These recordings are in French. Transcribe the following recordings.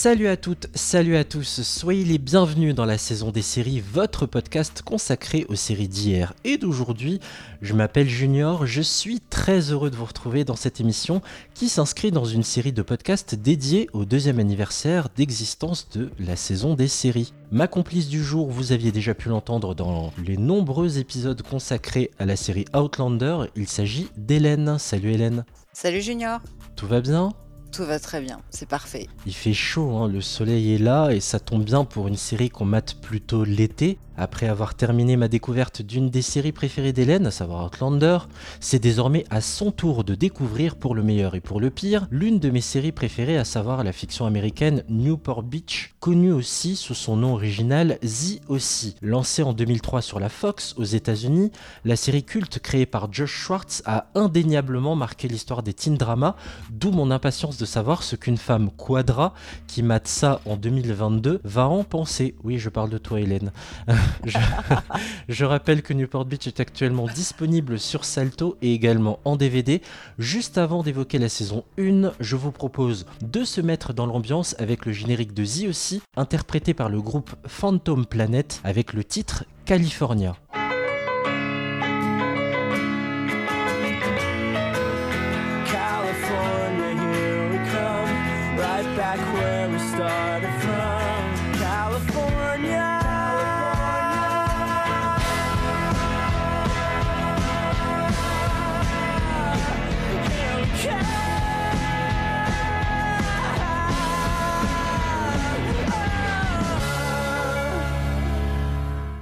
Salut à toutes, salut à tous, soyez les bienvenus dans la saison des séries, votre podcast consacré aux séries d'hier et d'aujourd'hui. Je m'appelle Junior, je suis très heureux de vous retrouver dans cette émission qui s'inscrit dans une série de podcasts dédiés au deuxième anniversaire d'existence de la saison des séries. Ma complice du jour, vous aviez déjà pu l'entendre dans les nombreux épisodes consacrés à la série Outlander, il s'agit d'Hélène. Salut Hélène. Salut Junior. Tout va bien? Tout va très bien, c'est parfait. Il fait chaud, hein, le soleil est là et ça tombe bien pour une série qu'on mate plutôt l'été. Après avoir terminé ma découverte d'une des séries préférées d'Hélène, à savoir Outlander, c'est désormais à son tour de découvrir pour le meilleur et pour le pire l'une de mes séries préférées, à savoir la fiction américaine Newport Beach, connue aussi sous son nom original The aussi. Lancée en 2003 sur la Fox aux États-Unis, la série culte créée par Josh Schwartz a indéniablement marqué l'histoire des teen dramas, d'où mon impatience de savoir ce qu'une femme quadra qui mate ça en 2022 va en penser. Oui, je parle de toi Hélène. je, rappelle que Newport Beach est actuellement disponible sur Salto et également en DVD. Juste avant d'évoquer la saison 1, je vous propose de se mettre dans l'ambiance avec le générique de Z aussi, interprété par le groupe Phantom Planet avec le titre California.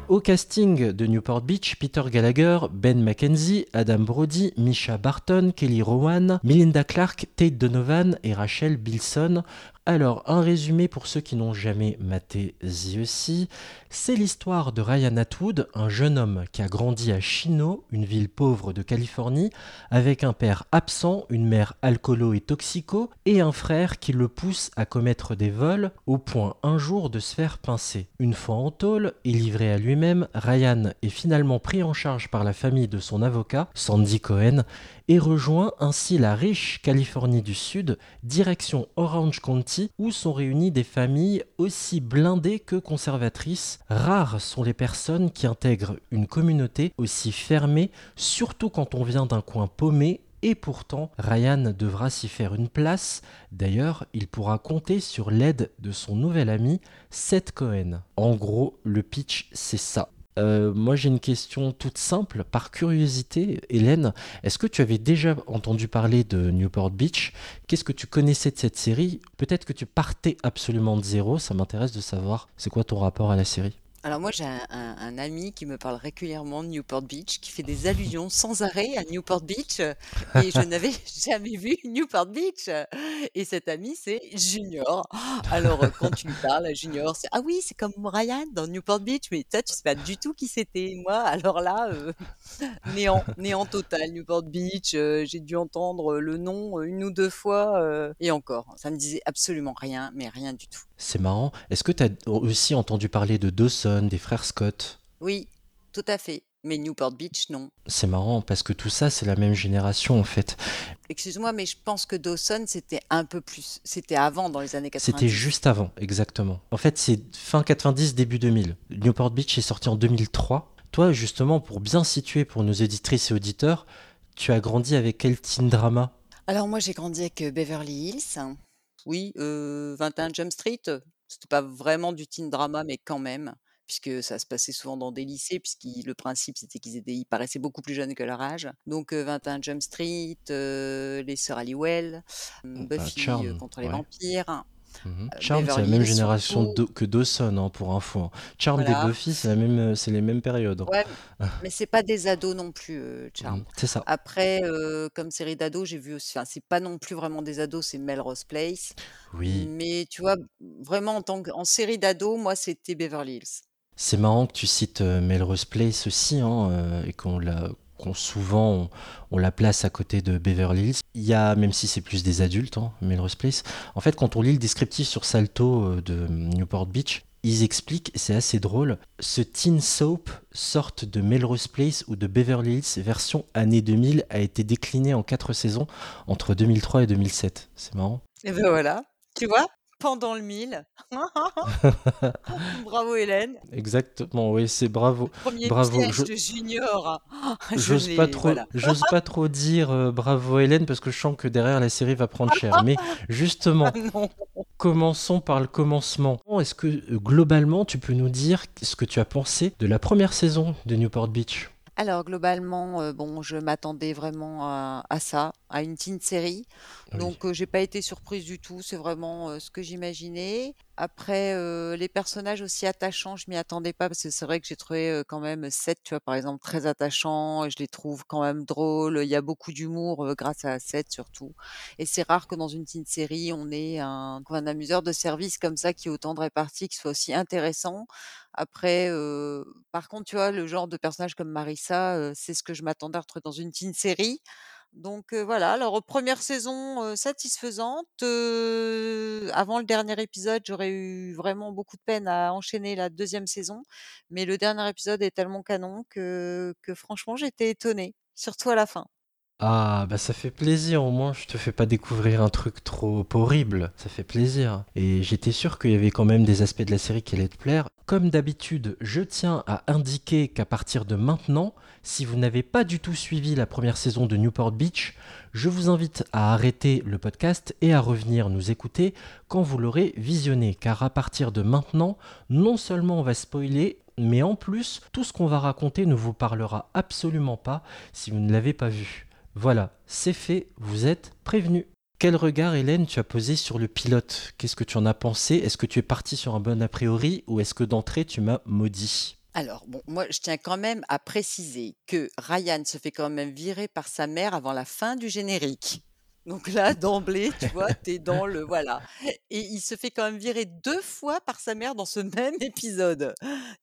Au casting de Newport Beach, Peter Gallagher, Ben McKenzie, Adam Brody, Misha Barton, Kelly Rowan, Melinda Clark, Tate Donovan et Rachel Bilson alors, un résumé pour ceux qui n'ont jamais maté The. C'est l'histoire de Ryan Atwood, un jeune homme qui a grandi à Chino, une ville pauvre de Californie, avec un père absent, une mère alcoolo et toxico, et un frère qui le pousse à commettre des vols, au point un jour de se faire pincer. Une fois en tôle et livré à lui-même, Ryan est finalement pris en charge par la famille de son avocat, Sandy Cohen, et rejoint ainsi la riche Californie du Sud, direction Orange County, où sont réunies des familles aussi blindées que conservatrices. Rares sont les personnes qui intègrent une communauté aussi fermée, surtout quand on vient d'un coin paumé et pourtant Ryan devra s'y faire une place. D'ailleurs, il pourra compter sur l'aide de son nouvel ami Seth Cohen. En gros, le pitch, c'est ça. Euh, moi, j'ai une question toute simple. Par curiosité, Hélène, est-ce que tu avais déjà entendu parler de Newport Beach? Qu'est-ce que tu connaissais de cette série? Peut-être que tu partais absolument de zéro. Ça m'intéresse de savoir. C'est quoi ton rapport à la série? Alors moi j'ai un, ami qui me parle régulièrement de Newport Beach, qui fait des allusions sans arrêt à Newport Beach, et je n'avais jamais vu Newport Beach. Et cet ami c'est Junior. Alors quand tu lui parles à Junior, c'est ah oui c'est comme Ryan dans Newport Beach, mais toi tu sais pas du tout qui c'était. Moi alors là euh, néant, néant total Newport Beach. Euh, j'ai dû entendre le nom une ou deux fois et encore, ça me disait absolument rien, mais rien du tout. C'est marrant. Est-ce que tu as aussi entendu parler de Dawson, des frères Scott Oui, tout à fait. Mais Newport Beach, non. C'est marrant parce que tout ça, c'est la même génération en fait. Excuse-moi, mais je pense que Dawson, c'était un peu plus. C'était avant, dans les années 90. C'était juste avant, exactement. En fait, c'est fin 90, début 2000. Newport Beach est sorti en 2003. Toi, justement, pour bien situer pour nos éditrices et auditeurs, tu as grandi avec quel teen drama? Alors, moi, j'ai grandi avec euh, Beverly Hills oui, 21 Jump Street, c'était pas vraiment du teen drama, mais quand même, puisque ça se passait souvent dans des lycées, puisque le principe c'était qu'ils étaient, ils paraissaient beaucoup plus jeunes que leur âge. Donc 21 Jump Street, les sœurs Halliwell, bah, Buffy contre les vampires. Euh, Charm, c'est la même génération que Dawson, hein, pour info. Hein. Charm et Buffy, c'est la même, c'est les mêmes périodes. Hein. Ouais, mais c'est pas des ados non plus, euh, Charm. Mhm, c'est ça. Après, euh, comme série d'ados, j'ai vu aussi. Enfin, c'est pas non plus vraiment des ados, c'est Melrose Place. Oui. Mais tu vois, vraiment en tant que, en série d'ados, moi, c'était Beverly Hills. C'est marrant que tu cites Melrose Place aussi, et qu'on l'a qu'on souvent place à côté de Beverly Hills. Il y a, même si c'est plus des adultes, hein, Melrose Place, en fait quand on lit le descriptif sur Salto euh, de Newport Beach, ils expliquent, et c'est assez drôle, ce teen soap, sorte de Melrose Place ou de Beverly Hills version année 2000, a été décliné en quatre saisons entre 2003 et 2007. C'est marrant. Et ben voilà, tu vois, pendant le mille. Bravo Hélène. Exactement, oui, c'est bravo. Premier Bravo. Je- de Junior. J'ose pas trop, voilà. j'ose pas trop dire euh, bravo Hélène parce que je sens que derrière la série va prendre cher. Mais justement, Ah commençons par le commencement. Est-ce que euh, globalement tu peux nous dire ce que tu as pensé de la première saison de Newport Beach? Alors globalement, euh, bon, je m'attendais vraiment à, à ça, à une teen série. Oui. Donc euh, j'ai pas été surprise du tout, c'est vraiment euh, ce que j'imaginais. Après, les personnages aussi attachants, je m'y attendais pas parce que c'est vrai que j'ai trouvé quand même Seth, tu vois, par exemple, très attachant. et Je les trouve quand même drôles. Il y a beaucoup d'humour grâce à Seth surtout. Et c'est rare que dans une teen série, on ait un, un amuseur de service comme ça qui est autant de réparti, qui soit aussi intéressant. Après, par contre, tu vois, le genre de personnage comme Marissa, c'est ce que je m'attendais à retrouver dans une teen série. Donc voilà, alors, première saison, satisfaisante, avant le dernier épisode, j'aurais eu vraiment beaucoup de peine à enchaîner la deuxième saison, mais le dernier épisode est tellement canon que que franchement, j'étais étonnée, surtout à la fin. Ah, bah ça fait plaisir, au moins je te fais pas découvrir un truc trop horrible, ça fait plaisir. Et j'étais sûr qu'il y avait quand même des aspects de la série qui allaient te plaire. Comme d'habitude, je tiens à indiquer qu'à partir de maintenant, si vous n'avez pas du tout suivi la première saison de Newport Beach, je vous invite à arrêter le podcast et à revenir nous écouter quand vous l'aurez visionné, car à partir de maintenant, non seulement on va spoiler, mais en plus, tout ce qu'on va raconter ne vous parlera absolument pas si vous ne l'avez pas vu. Voilà, c'est fait, vous êtes prévenus. Quel regard, Hélène, tu as posé sur le pilote? Qu'est-ce que tu en as pensé? Est-ce que tu es parti sur un bon a priori ou est-ce que d'entrée tu m'as maudit? Alors, bon, moi, je tiens quand même à préciser que Ryan se fait quand même virer par sa mère avant la fin du générique. Donc là, d'emblée, tu vois, t'es dans le voilà. Et il se fait quand même virer deux fois par sa mère dans ce même épisode.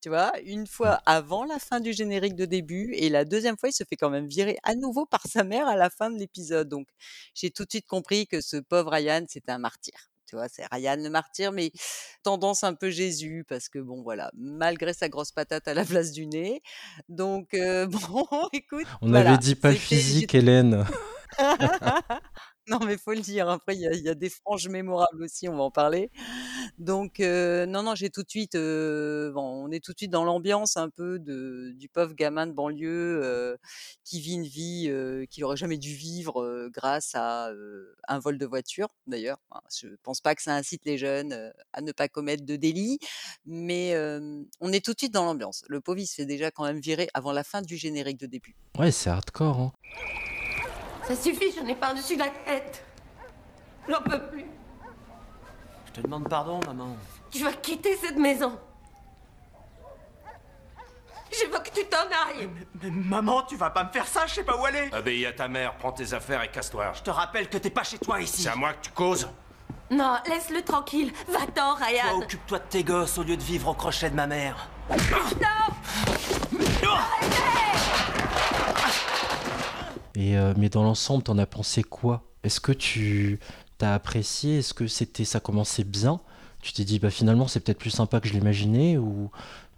Tu vois, une fois avant la fin du générique de début et la deuxième fois, il se fait quand même virer à nouveau par sa mère à la fin de l'épisode. Donc, j'ai tout de suite compris que ce pauvre Ryan, c'était un martyr. Tu vois, c'est Ryan le martyr, mais tendance un peu Jésus, parce que bon, voilà, malgré sa grosse patate à la place du nez. Donc, euh, bon, écoute. On voilà, avait dit pas physique, Hélène. non, mais faut le dire. Après, il y a, y a des franges mémorables aussi, on va en parler. Donc, euh, non, non, j'ai tout de suite, euh, bon, on est tout de suite dans l'ambiance un peu de, du pauvre gamin de banlieue euh, qui vit une vie qu'il aurait jamais dû vivre grâce à un vol de voiture. D'ailleurs, Enfin, je pense pas que ça incite les jeunes à ne pas commettre de délit, mais on est tout de suite dans l'ambiance. Le pauvre, il se fait déjà quand même virer avant la fin du générique de début. Ouais, c'est hardcore. Hein. Ça suffit, j'en ai par-dessus la tête. J'en peux plus. Je te demande pardon, maman. Tu vas quitter cette maison. Je veux que tu t'en ailles. Mais maman, tu vas pas me faire ça, je sais pas où aller. Obéis à ta mère, prends tes affaires et casse-toi. Je te rappelle que t'es pas chez toi ici. C'est à moi que tu causes Non, laisse-le tranquille. Va-t'en, Toi, Ryan. occupe-toi de tes gosses au lieu de vivre au crochet de ma mère. Euh, mais dans l'ensemble, t'en as pensé quoi? Est-ce que tu t'as apprécié? Est-ce que c'était ça commençait bien? Tu t'es dit bah finalement c'est peut-être plus sympa que je l'imaginais ou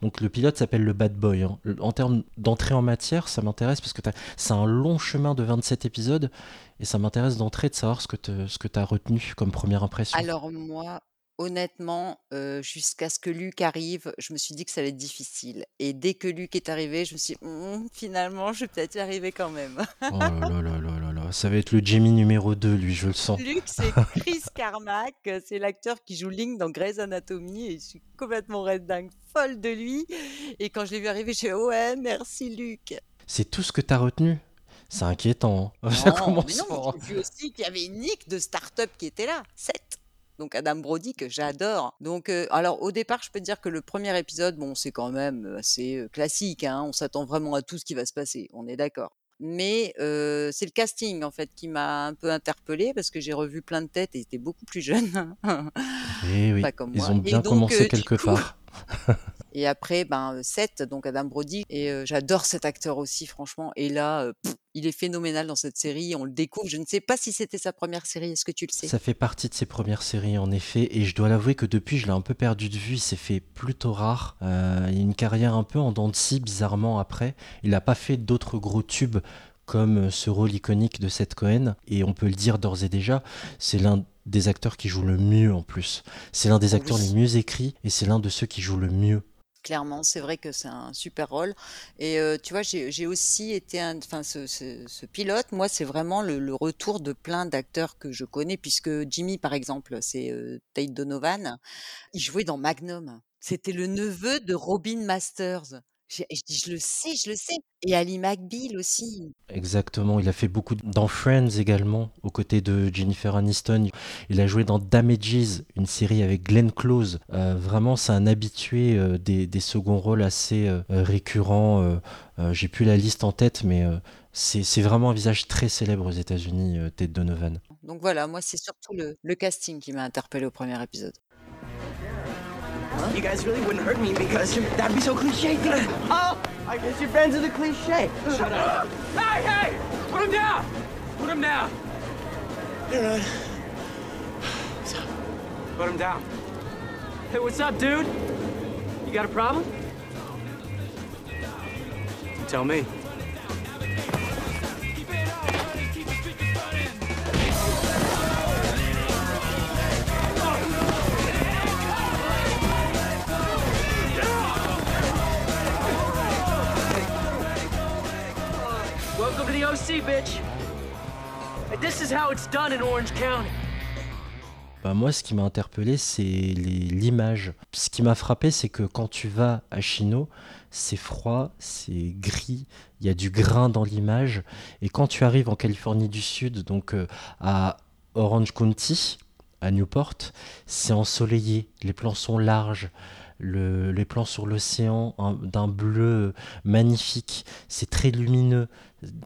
donc le pilote s'appelle le Bad Boy. hein. En termes d'entrée en matière, ça m'intéresse parce que c'est un long chemin de 27 épisodes et ça m'intéresse d'entrée de savoir ce que tu as retenu comme première impression. Alors moi, honnêtement, heu, jusqu'à ce que Luc arrive, je me suis dit que ça allait être difficile et dès que Luc est arrivé, je me suis dit: «Mmh, finalement, je vais peut-être y arriver quand même». Oh là là là là là là, ça va être le Jamie numéro 2 lui, je le sens. Luc, c'est Chris Carmack, c'est l'acteur qui joue Link dans Grey's Anatomy et je suis complètement red dingue, folle de lui et quand je l'ai vu arriver, j'ai fait: «Ouais, merci Luc». C'est tout ce que tu as retenu? C'est inquiétant. hein. Ça Non, commence mais non, mais fort. j'ai vu aussi qu'il y avait une Nick de start-up qui était là, 7. Donc Adam Brody que j'adore. Donc euh, alors au départ, je peux te dire que le premier épisode, bon, c'est quand même assez classique. Hein, on s'attend vraiment à tout ce qui va se passer. On est d'accord. Mais euh, c'est le casting en fait qui m'a un peu interpellée parce que j'ai revu plein de têtes et ils étaient beaucoup plus jeunes. Eh oui, Pas comme ils moi. ont Et bien donc, commencé euh, quelque coup- part. Et après, ben, 7, donc Adam Brody et heu, j'adore cet acteur aussi franchement et là, heu, il est phénoménal dans cette série, on le découvre. Je ne sais pas si c'était sa première série, est-ce que tu le sais? Ça fait partie de ses premières séries en effet, et je dois l'avouer que depuis je l'ai un peu perdu de vue, il s'est fait plutôt rare. Euh, il a une carrière un peu en dents de scie bizarrement après. Il n'a pas fait d'autres gros tubes comme ce rôle iconique de Seth Cohen, et on peut le dire d'ores et déjà, c'est l'un des acteurs qui joue le mieux en plus. C'est l'un des acteurs les mieux écrits, et c'est l'un de ceux qui joue le mieux. Clairement, c'est vrai que c'est un super rôle. Et euh, tu vois, j'ai aussi été un, enfin, ce, ce- ce pilote, moi, c'est vraiment le, le retour de plein d'acteurs que je connais, puisque Jimmy, par exemple, c'est euh, Tate Donovan. Il jouait dans Magnum. C'était le neveu de Robin Masters. Je dis, je le sais, je le sais. Et Ali McBeal aussi. Exactement, il a fait beaucoup dans Friends également, aux côtés de Jennifer Aniston. Il a joué dans Damages, une série avec Glenn Close. Euh, vraiment, c'est un habitué euh, des, des seconds rôles assez euh, récurrents. euh, J'ai plus la liste en tête, mais c'est c'est vraiment un visage très célèbre aux États-Unis, Ted Donovan. Donc voilà, moi, c'est surtout le, le casting qui m'a interpellé au premier épisode. You guys really wouldn't hurt me because that'd be so cliche. Oh, I guess you're friends are the cliche. Shut up. Hey, hey! Put him down! Put him down! You're right. Put him down. Hey, what's up, dude? You got a problem? You tell me. The OC, bitch. And Orange County. Bah, moi, ce qui m'a interpellé, c'est l'image. Ce qui m'a frappé, c'est que quand tu vas à Chino, c'est froid, c'est gris, il y a du grain dans l'image. Et quand tu arrives en Californie du Sud, donc euh, à Orange County, à Newport, c'est ensoleillé, les plans sont larges. le- les plans sur l'océan un- d'un bleu magnifique, c'est très lumineux.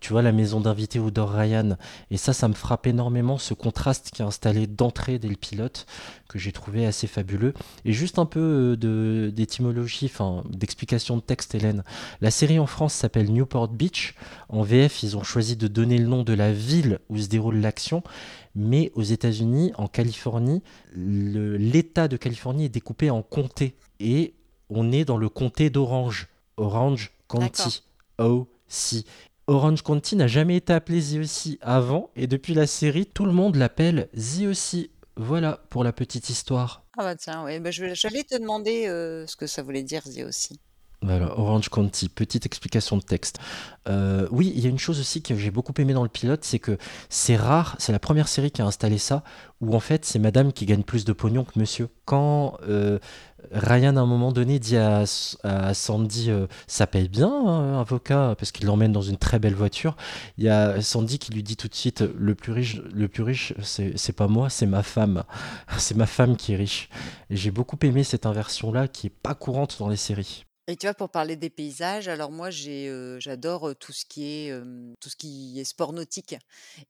Tu vois la maison d'invité Odor Ryan, et ça, ça me frappe énormément, ce contraste qui est installé d'entrée dès le pilote, que j'ai trouvé assez fabuleux. Et juste un peu euh, de- d'étymologie, enfin d'explication de texte, Hélène. La série en France s'appelle Newport Beach. En VF, ils ont choisi de donner le nom de la ville où se déroule l'action. Mais aux États-Unis, en Californie, le- l'État de Californie est découpé en comtés. Et on est dans le comté d'Orange. Orange County. O.C. Orange County n'a jamais été appelé The O.C. avant. Et depuis la série, tout le monde l'appelle The O.C. Voilà pour la petite histoire. Ah bah tiens, ouais, bah j'allais te demander euh, ce que ça voulait dire, Zé aussi. Voilà, Orange County, petite explication de texte. Euh, oui, il y a une chose aussi que j'ai beaucoup aimé dans le pilote, c'est que c'est rare, c'est la première série qui a installé ça, où en fait c'est madame qui gagne plus de pognon que monsieur. Quand euh, Ryan à un moment donné dit à, Sandy euh, ça paye bien hein, avocat parce qu'il l'emmène dans une très belle voiture, il y a Sandy qui lui dit tout de suite le plus riche, le plus riche c'est pas moi, c'est ma femme. C'est ma femme qui est riche. Et j'ai beaucoup aimé cette inversion là qui est pas courante dans les séries. Et tu vois, pour parler des paysages, alors moi j'ai, euh, j'adore tout ce qui est euh, tout ce qui est sport nautique.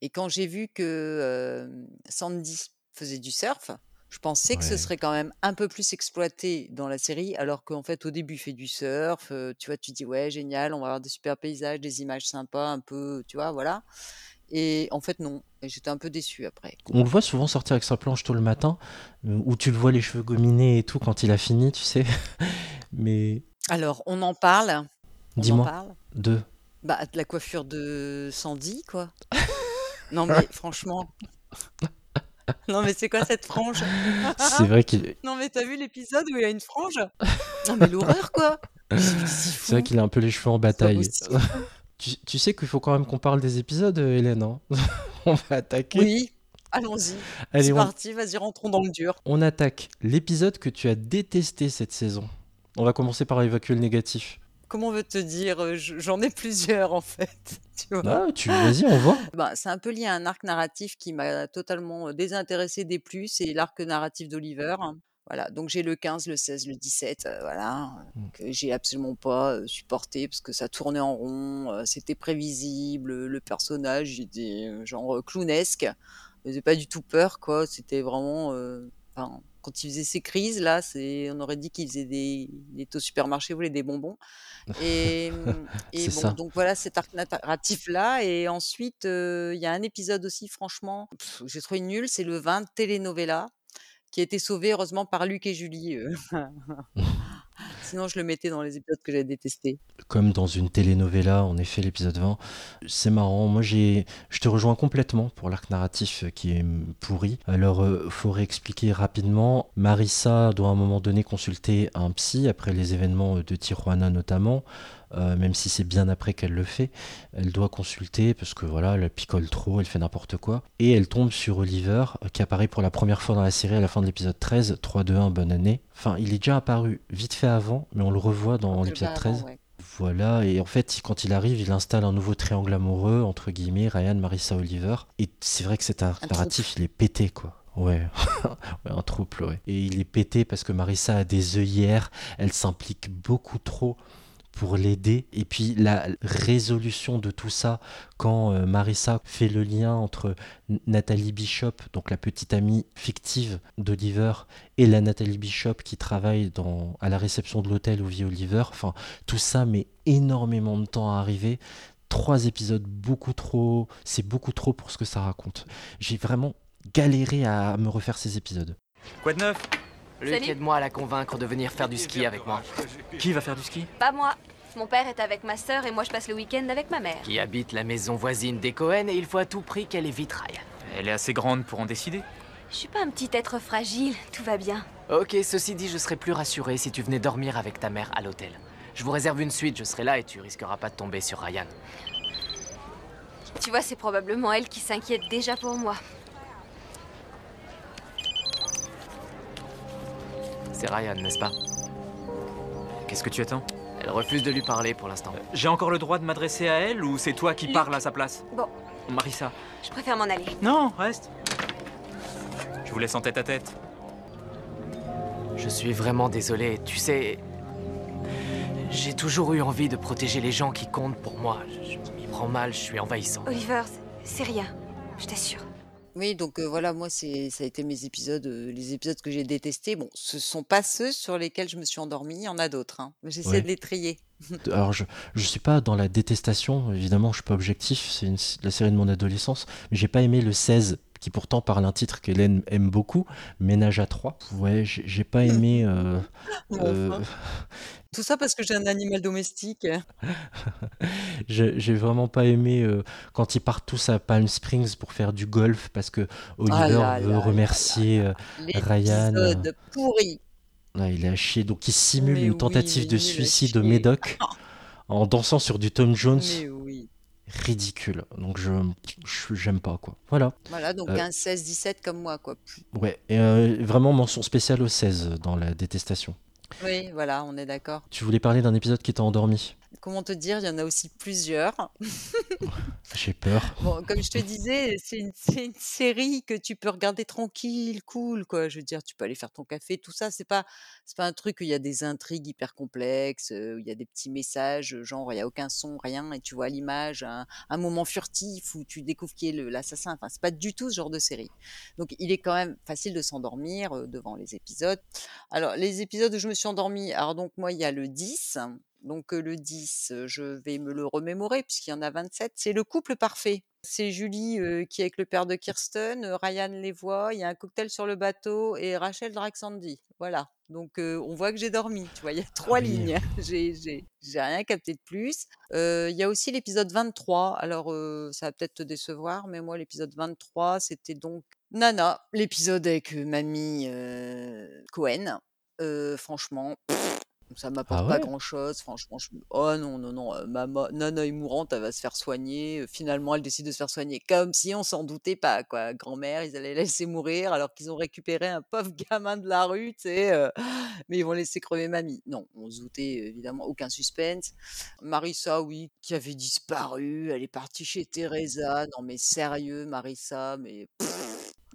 Et quand j'ai vu que euh, Sandy faisait du surf, je pensais que ce Ouais. serait quand même un peu plus exploité dans la série, alors qu'en fait au début il fait du surf, euh, tu vois, tu dis ouais génial, on va avoir des super paysages, des images sympas, un peu, tu vois, voilà. Et en fait non, et j'étais un peu déçue après. On le voit souvent sortir avec sa planche tôt le matin, euh, où tu le vois les cheveux gominés et tout quand il a fini, tu sais. Mais Alors on en parle, on en dis-moi, parle. deux. Bah, de la coiffure de Sandy, quoi. Non, mais franchement. Non, mais c'est quoi cette frange? C'est vrai qu'il Non, mais t'as vu l'épisode où il y a une frange? Non, mais l'horreur, quoi C'est c'est vrai qu'il a un peu les cheveux en bataille. Tu, tu sais qu'il faut quand même qu'on parle des épisodes, euh, Hélène. hein on va attaquer. Oui, allons-y. Allez, C'est on, parti, vas-y, rentrons dans le dur. on attaque l'épisode que tu as détesté cette saison. On va commencer par évacuer le négatif. Comment on veut te dire euh, je- J'en ai plusieurs, en fait. Tu vois Ah, tu vas-y, on voit. Bah, c'est un peu lié à un arc narratif qui m'a totalement euh, désintéressé des plus, c'est l'arc narratif d'Oliver. Voilà, donc j'ai le 15, le 16, le 17, euh, voilà, Mm. que j'ai absolument pas euh, supporté parce que ça tournait en rond, euh, c'était prévisible, le personnage était genre clownesque, il faisait pas du tout peur, quoi, c'était vraiment, euh, enfin, quand il faisait ses crises, là, c'est on aurait dit qu'il faisait des il était au supermarché, voulait des bonbons. Et et bon, ça. donc voilà cet arc narratif-là. Et ensuite, il y a un épisode aussi franchement, j'ai trouvé nul, c'est le 20, telenovela, qui a été sauvé heureusement par Luc et Julie, sinon je le mettais dans les épisodes que j'ai détestés. Comme dans une telenovela, en effet, l'épisode 20. C'est marrant. Moi, j'ai, je te rejoins complètement pour l'arc narratif qui est pourri. Alors, euh, faut réexpliquer rapidement. Marissa doit à un moment donné consulter un psy après les événements de Tijuana notamment. Euh, même si c'est bien après qu'elle le fait, elle doit consulter parce que voilà, elle picole trop, elle fait n'importe quoi. Et elle tombe sur Oliver, euh, qui apparaît pour la première fois dans la série à la fin de l'épisode 13, 3, 2, 1, bonne année. Enfin, il est déjà apparu vite fait avant, mais on le revoit dans l'épisode bas 13. avant, ouais. Voilà, et en fait, quand il arrive, il installe un nouveau triangle amoureux, entre guillemets, Ryan, Marissa, Oliver. Et c'est vrai que cet narratif, il est pété, quoi. Ouais. ouais, un trouble, ouais. Et il est pété parce que Marissa a des œillères, elle s'implique beaucoup trop pour l'aider. Et puis la résolution de tout ça, quand euh, Marissa fait le lien entre Nathalie Bishop, donc la petite amie fictive d'Oliver, et la Nathalie Bishop qui travaille dans, à la réception de l'hôtel où vit Oliver. Tout ça met énormément de temps à arriver. Trois épisodes beaucoup trop, c'est beaucoup trop pour ce que ça raconte. J'ai vraiment galéré à me refaire ces épisodes. Quoi de neuf? Luc, Salut. aide-moi à la convaincre de venir faire du ski avec moi. Qui va faire du ski? Pas moi. Mon père est avec ma sœur et moi je passe le week-end avec ma mère. Qui habite la maison voisine des Cohen et il faut à tout prix qu'elle évite Ryan. Elle est assez grande pour en décider. Je suis pas un petit être fragile, tout va bien. Ok, ceci dit, je serais plus rassuré si tu venais dormir avec ta mère à l'hôtel. Je vous réserve une suite, je serai là et tu risqueras pas de tomber sur Ryan. Tu vois, c'est probablement elle qui s'inquiète déjà pour moi. C'est Ryan, n'est-ce pas Qu'est-ce que tu attends Elle refuse de lui parler pour l'instant. J'ai encore le droit de m'adresser à elle ou c'est toi qui Luc. parles à sa place Bon, Marissa. je préfère m'en aller. Non, reste. Je vous laisse en tête à tête. Je suis vraiment désolé, tu sais... J'ai toujours eu envie de protéger les gens qui comptent pour moi. Je, je m'y prends mal, je suis envahissant. Oliver, c'est- c'est rien, je t'assure. Oui, donc voilà, moi, c'est, ça a été mes épisodes, les épisodes que j'ai détestés. Bon, ce sont pas ceux sur lesquels je me suis endormie, il y en a d'autres. hein. Mais J'essaie Ouais. de les trier. Alors, je je suis pas dans la détestation, évidemment, je suis pas objectif, c'est une- la série de mon adolescence, mais j'ai pas aimé le 16, qui pourtant parle un titre qu'Hélène aime beaucoup, Ménage à 3. Ouais, j'ai pas aimé. euh, Bon, euh, enfin. Tout ça parce que j'ai un animal domestique. j'ai vraiment pas aimé euh, quand ils partent tous à Palm Springs pour faire du golf parce que Oliver Ah là veut là là remercier euh, Ryan. pourri. ouais, il est chier, donc il simule Mais une oui, tentative de suicide de. Médoc en dansant sur du Tom Jones. Mais oui. Ridicule. Donc je j'aime pas quoi. Voilà. Voilà, donc Euh, un 16-17 comme moi, quoi. Ouais, et euh, vraiment mention spéciale au 16 dans la détestation. Oui, voilà, on est d'accord. Tu voulais parler d'un épisode qui t'a endormi? Comment te dire, il y en a aussi plusieurs. J'ai peur. Bon, comme je te disais, c'est une, c'est une série que tu peux regarder tranquille, cool, quoi. Je veux dire, tu peux aller faire ton café, tout ça. C'est pas, c'est pas un truc où il y a des intrigues hyper complexes, euh, où il y a des petits messages, genre il y a aucun son, rien, et tu vois à l'image un, un moment furtif où tu découvres qui est le- l'assassin. Enfin, c'est pas du tout ce genre de série. Donc, il est quand même facile de s'endormir euh, devant les épisodes. Alors, les épisodes où je me suis endormie, alors donc moi, il y a le 10. Donc le 10, euh, je vais me le remémorer puisqu'il y en a 27. C'est le couple parfait. C'est Julie euh, qui est avec le père de Kirsten, euh, Ryan les voit, il y a un cocktail sur le bateau et Rachel drague Sandy. Voilà. Donc euh, on voit que j'ai dormi. Tu vois, il y a trois oui. lignes. J'ai j'ai- j'ai rien capté de plus. Il y a aussi l'épisode 23. Alors ça va peut-être te décevoir, mais moi l'épisode 23, c'était donc Nana, l'épisode avec mamie Cohen. Franchement, pff, ça m'apporte Ah pas ouais? grand chose. Franchement, je... me- oh non, non, non, euh, Nana est mourante, elle va se faire soigner. Euh, Finalement, elle décide de se faire soigner comme si on s'en doutait pas, quoi. Grand-mère, ils allaient la laisser mourir alors qu'ils ont récupéré un pauvre gamin de la rue, tu sais. euh, Mais ils vont laisser crever mamie. Non, on se doutait, évidemment, aucun suspense. Marissa, oui, qui avait disparu, elle est partie chez Teresa. Non, mais sérieux, Marissa, mais.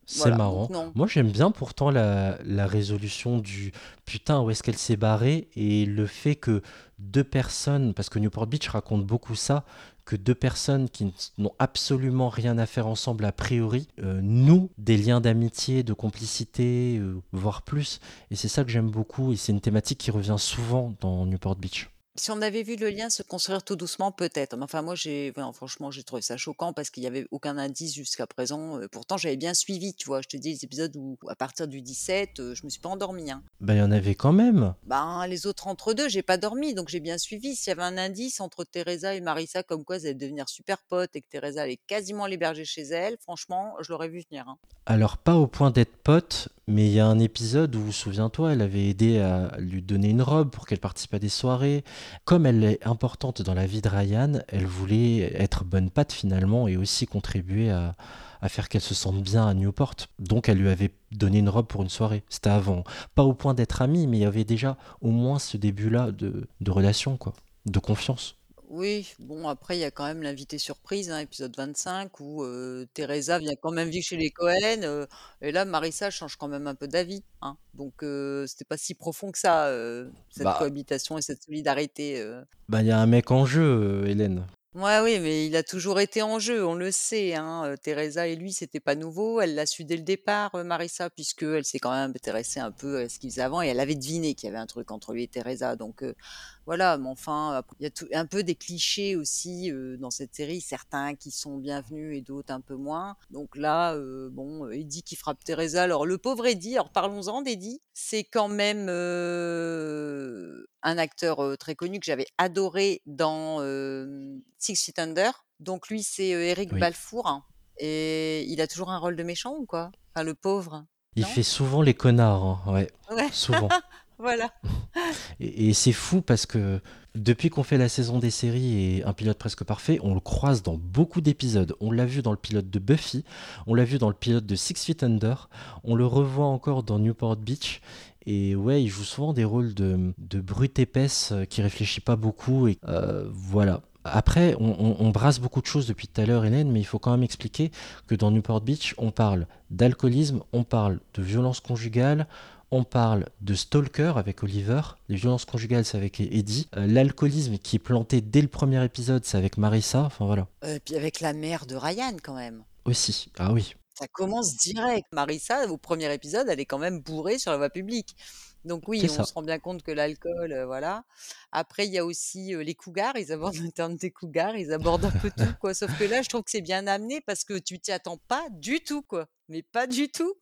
C'est voilà, marrant. non. Moi j'aime bien pourtant la, la résolution du putain où est-ce qu'elle s'est barrée et le fait que deux personnes, parce que Newport Beach raconte beaucoup ça, que deux personnes qui n'ont absolument rien à faire ensemble a priori euh, nouent des liens d'amitié, de complicité, euh, voire plus. Et c'est ça que j'aime beaucoup et c'est une thématique qui revient souvent dans Newport Beach. Si on avait vu le lien se construire tout doucement, peut-être. Mais enfin, moi, j'ai, enfin, franchement, j'ai trouvé ça choquant parce qu'il n'y avait aucun indice jusqu'à présent. Euh, pourtant, j'avais bien suivi, tu vois. Je te dis, les épisodes où, à partir du 17, euh, je me suis pas endormie. Hein. Ben, il y en avait quand même. Ben, les autres entre deux, j'ai pas dormi, donc j'ai bien suivi. S'il y avait un indice entre Teresa et Marissa, comme quoi elles allaient devenir super potes et que Teresa allait quasiment l'héberger chez elle, franchement, je l'aurais vu venir. hein. Alors pas au point d'être pote, mais il y a un épisode où, souviens-toi, elle avait aidé à lui donner une robe pour qu'elle participe à des soirées. Comme elle est importante dans la vie de Ryan, elle voulait être bonne patte finalement et aussi contribuer à, faire qu'elle se sente bien à Newport. Donc elle lui avait donné une robe pour une soirée. C'était avant. Pas au point d'être amis, mais il y avait déjà au moins ce début-là de, de relation, quoi, de confiance. Oui, bon, après, il y a quand même l'invité surprise, hein, épisode 25, où Teresa vient quand même vivre chez les Cohen, et là, Marissa change quand même un peu d'avis. hein. Donc, euh, c'était pas si profond que ça, cette Bah. cohabitation et cette solidarité. Bah il y a un mec en jeu, Hélène. Ouais, oui, mais il a toujours été en jeu, on le sait. Hein. Teresa et lui, c'était pas nouveau. Elle l'a su dès le départ, euh, Marissa, puisque elle s'est quand même intéressée un peu à ce qu'ils faisaient avant et elle avait deviné qu'il y avait un truc entre lui et Teresa. Donc voilà, mais enfin, il y a tout- un peu des clichés aussi euh, dans cette série, certains qui sont bienvenus et d'autres un peu moins. Donc là, euh, bon, Eddie qui frappe Teresa. Alors le pauvre Eddie, alors parlons-en d'Eddie, c'est quand même euh, un acteur très connu que j'avais adoré dans euh, Six Feet Under. Donc lui, c'est Eric Oui. Balfour. hein. Et il a toujours un rôle de méchant ou quoi? Enfin, le pauvre. Il Non? fait souvent les connards, hein, ouais, Ouais, souvent. voilà. Et, c'est fou parce que depuis qu'on fait la saison des séries et un pilote presque parfait, on le croise dans beaucoup d'épisodes. On l'a vu dans le pilote de Buffy, on l'a vu dans le pilote de Six Feet Under, on le revoit encore dans Newport Beach. Et ouais, il joue souvent des rôles de, de brute épaisse euh, qui réfléchit pas beaucoup. Et euh, voilà. Après, on, on- on brasse beaucoup de choses depuis tout à l'heure, Hélène, mais il faut quand même expliquer que dans Newport Beach, on parle d'alcoolisme, on parle de violence conjugale, on parle de Stalker avec Oliver, les violences conjugales c'est avec Eddie, Euh, l'alcoolisme qui est planté dès le premier épisode c'est avec Marissa, enfin voilà. Euh, puis avec la mère de Ryan quand même. Aussi, ah oui. Ça commence direct. Marissa, au premier épisode, elle est quand même bourrée sur la voie publique. Donc oui, on ça. se rend bien compte que l'alcool, euh, voilà. Après, il y a aussi euh, les cougars. Ils abordent le terme des cougars. Ils abordent un peu tout, quoi. Sauf que là, je trouve que c'est bien amené parce que tu t'y attends pas du tout, quoi. Mais pas du tout.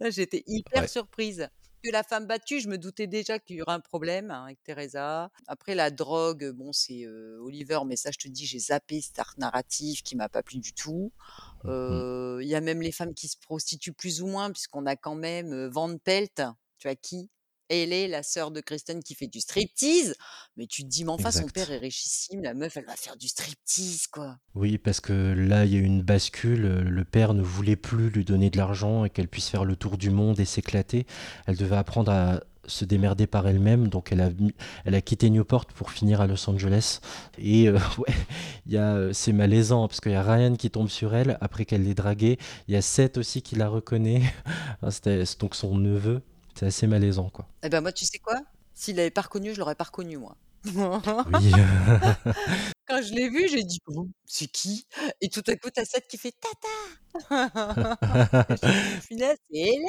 Là, j'étais hyper Ouais. surprise. Que la femme battue, je me doutais déjà qu'il y aurait un problème hein, avec Teresa. Après, la drogue, bon, c'est euh, Oliver, mais ça, je te dis, j'ai zappé cet arc narratif qui m'a pas plu du tout. Mhm. Euh, Il y a même les femmes qui se prostituent plus ou moins, puisqu'on a quand même euh, Van Pelt, tu as qui? Elle est la sœur de Kristen qui fait du striptease. Mais tu te dis, mais enfin, son père est richissime, la meuf, elle va faire du striptease, quoi. Oui, parce que là il y a eu une bascule, euh, le père ne voulait plus lui donner de l'argent et qu'elle puisse faire le tour du monde et s'éclater. Elle devait apprendre à se démerder par elle-même, donc elle a, elle a quitté Newport pour finir à Los Angeles. Et euh, ouais, y a, euh, c'est malaisant parce qu'il y a Ryan qui tombe sur elle après qu'elle l'ait dragué. Il y a Seth aussi qui la reconnaît, Ah, c'était c'est donc son neveu. C'est assez malaisant, quoi. Eh ben moi, tu sais quoi? S'il l'avait pas reconnu, je l'aurais pas reconnu, moi. Oui, Quand je l'ai vu, j'ai dit, Oh, c'est qui? Et tout à coup, t'as Seth qui fait tata. Punaise, c'est elle.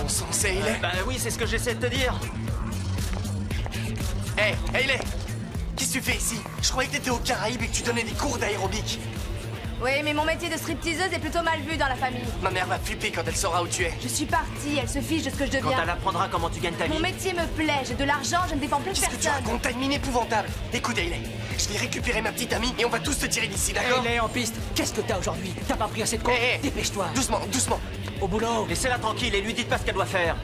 Bon sang, c'est Hayley Bah oui, c'est ce que j'essaie de te dire. Hé, Hayley Qu'est-ce que tu fais ici? Je croyais que t'étais aux Caraïbes et que tu donnais des cours d'aérobic. Oui, mais mon métier de stripteaseuse est plutôt mal vu dans la famille. Ma mère va flipper quand elle saura où tu es. Je suis partie, elle se fiche de ce que je Quand deviens. elle apprendra comment tu gagnes ta Mon vie. métier me plaît, j'ai de l'argent, je ne dépends plus de Qu'est-ce que tu personne. racontes T'as une mine épouvantable. Écoute, Hayley, je vais récupérer ma petite amie et on va tous te tirer d'ici, d'accord est en piste. Qu'est-ce que t'as aujourd'hui T'as pas pris assez de compte Hé, hé. Dépêche-toi. Doucement, doucement. Au boulot. Laissez-la tranquille et lui dites pas ce qu'elle doit faire.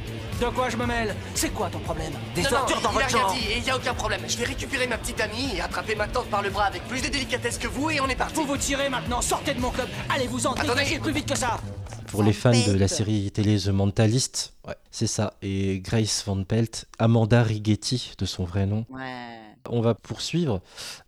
De quoi je me mêle? C'est quoi ton problème? Des non, non, tortures dans il a votre rien genre. dit et il y a aucun problème. Je vais récupérer ma petite amie et attraper ma tante par le bras avec plus de délicatesse que vous et on est parti. Vous vous tirez maintenant. Sortez de mon club. Allez-vous en Attendez. dégagez plus vite que ça. Pour les fans de la série télé The Mentalist, ouais, c'est ça. Et Grace Van Pelt, Amanda Righetti de son vrai nom. Ouais. On va poursuivre.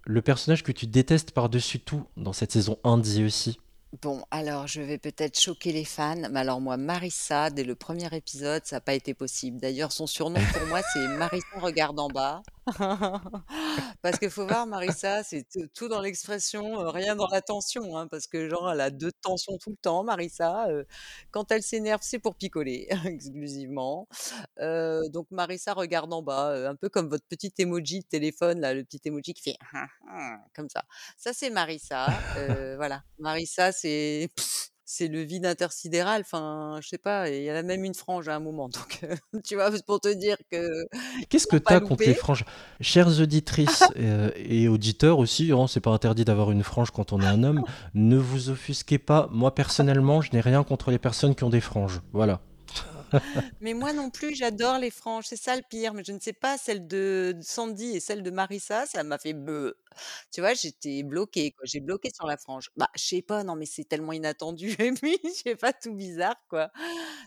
Le personnage que tu détestes par-dessus tout dans cette saison 1 d'I aussi. Bon, alors je vais peut-être choquer les fans, mais alors moi, Marissa, dès le premier épisode, ça n'a pas été possible. D'ailleurs, son surnom pour moi, c'est Marissa regarde en bas. Parce qu'il faut voir Marissa, c'est t tout dans l'expression, heu, rien dans la tension, hein, parce que genre elle a 2 tensions tout le temps Marissa, heu, quand elle s'énerve, c'est pour picoler exclusivement. Heu, donc Marissa regarde en bas, heu, un peu comme votre petit emoji de téléphone là, le petit emoji qui fait comme ça. Ça c'est Marissa, heu, voilà. Marissa c'est c'est le vide intersidéral, enfin, je sais pas et elle a même une frange à un moment donc tu vois? Pour te dire que Qu'est-ce que faut tu pas as contre les franges? Chères auditrices, et auditeurs aussi, hein, c'est pas interdit d'avoir une frange quand on est un homme, ne vous offusquez pas. Moi personnellement, je n'ai rien contre les personnes qui ont des franges. Voilà. Mais moi non plus, j'adore les franges, c'est ça le pire, mais je ne sais pas, celle de Sandy et celle de Marissa, ça m'a fait. Tu vois? J'étais bloquée j'ai bloqué sur la frange. Bah, je sais pas, non mais c'est tellement inattendu et puis je sais pas, tout bizarre quoi.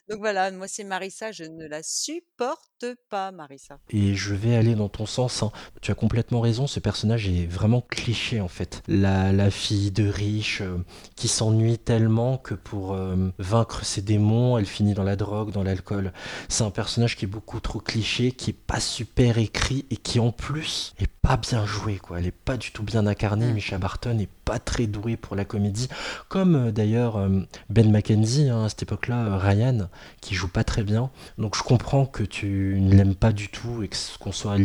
Donc voilà, moi c'est Marissa, je ne la supporte pas Marissa. Et je vais aller dans ton sens, hein. Tu as complètement raison, ce personnage est vraiment cliché en fait. La la fille de riche, heu, qui s'ennuie tellement que pour, hem, vaincre ses démons, elle finit dans la drogue, dans l'alcool. C'est un personnage qui est beaucoup trop cliché, qui est pas super écrit et qui en plus est pas bien joué quoi. Elle est pas du tout bien incarnée. Mmh. Mischa Barton est pas très doué pour la comédie, comme, heu, d'ailleurs, hem, Ben McKenzie, hein, à cette époque-là, heu, Ryan, qui joue pas très bien. Donc je comprends que tu ne l'aimes pas du tout et qu'on soit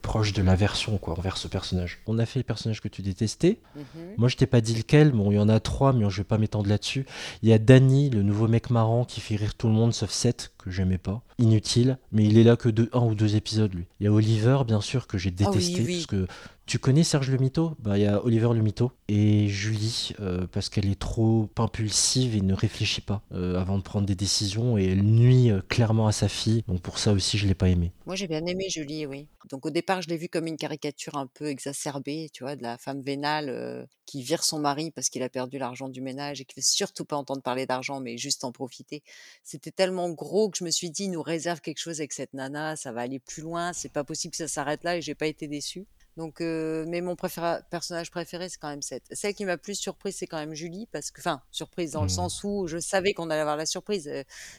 proche de l'aversion quoi, envers ce personnage. On a fait les personnages que tu détestais. Mmh mh. Moi je t'ai pas dit lequel, bon il y en a 3 mais je vais pas m'étendre là-dessus. Il y a Danny, le nouveau mec marrant qui fait rire tout le monde sauf Seth, que j'aimais pas. Inutile, mais il est là que de 1 ou 2 épisodes lui. Il y a Oliver bien sûr que j'ai Ah oui, détesté oui. parce que tu connais Serge le? Bah, il y a Oliver le et Julie, heu, parce qu'elle est trop impulsive et ne réfléchit pas, heu, avant de prendre des décisions et elle nuit, heu, clairement à sa fille. Donc pour ça aussi je l'ai pas aimée. Moi j'ai bien aimé Julie, oui. Donc au départ, je l'ai vue comme une caricature un peu exacerbée, tu vois? De la femme vénale, qui vire son mari parce qu'il a perdu l'argent du ménage et qui veut surtout pas entendre parler d'argent, mais juste en profiter. C'était tellement gros que je me suis dit: «Il nous réserve quelque chose avec cette nana, ça va aller plus loin, c'est pas possible que ça s'arrête là» et j'ai pas été déçue. Donc heu, mais mon personnage préféré, c'est quand même Seth. Celle qui m'a plus surprise, c'est quand même Julie parce que enfin, surprise dans le Mmh. sens où je savais qu'on allait avoir la surprise,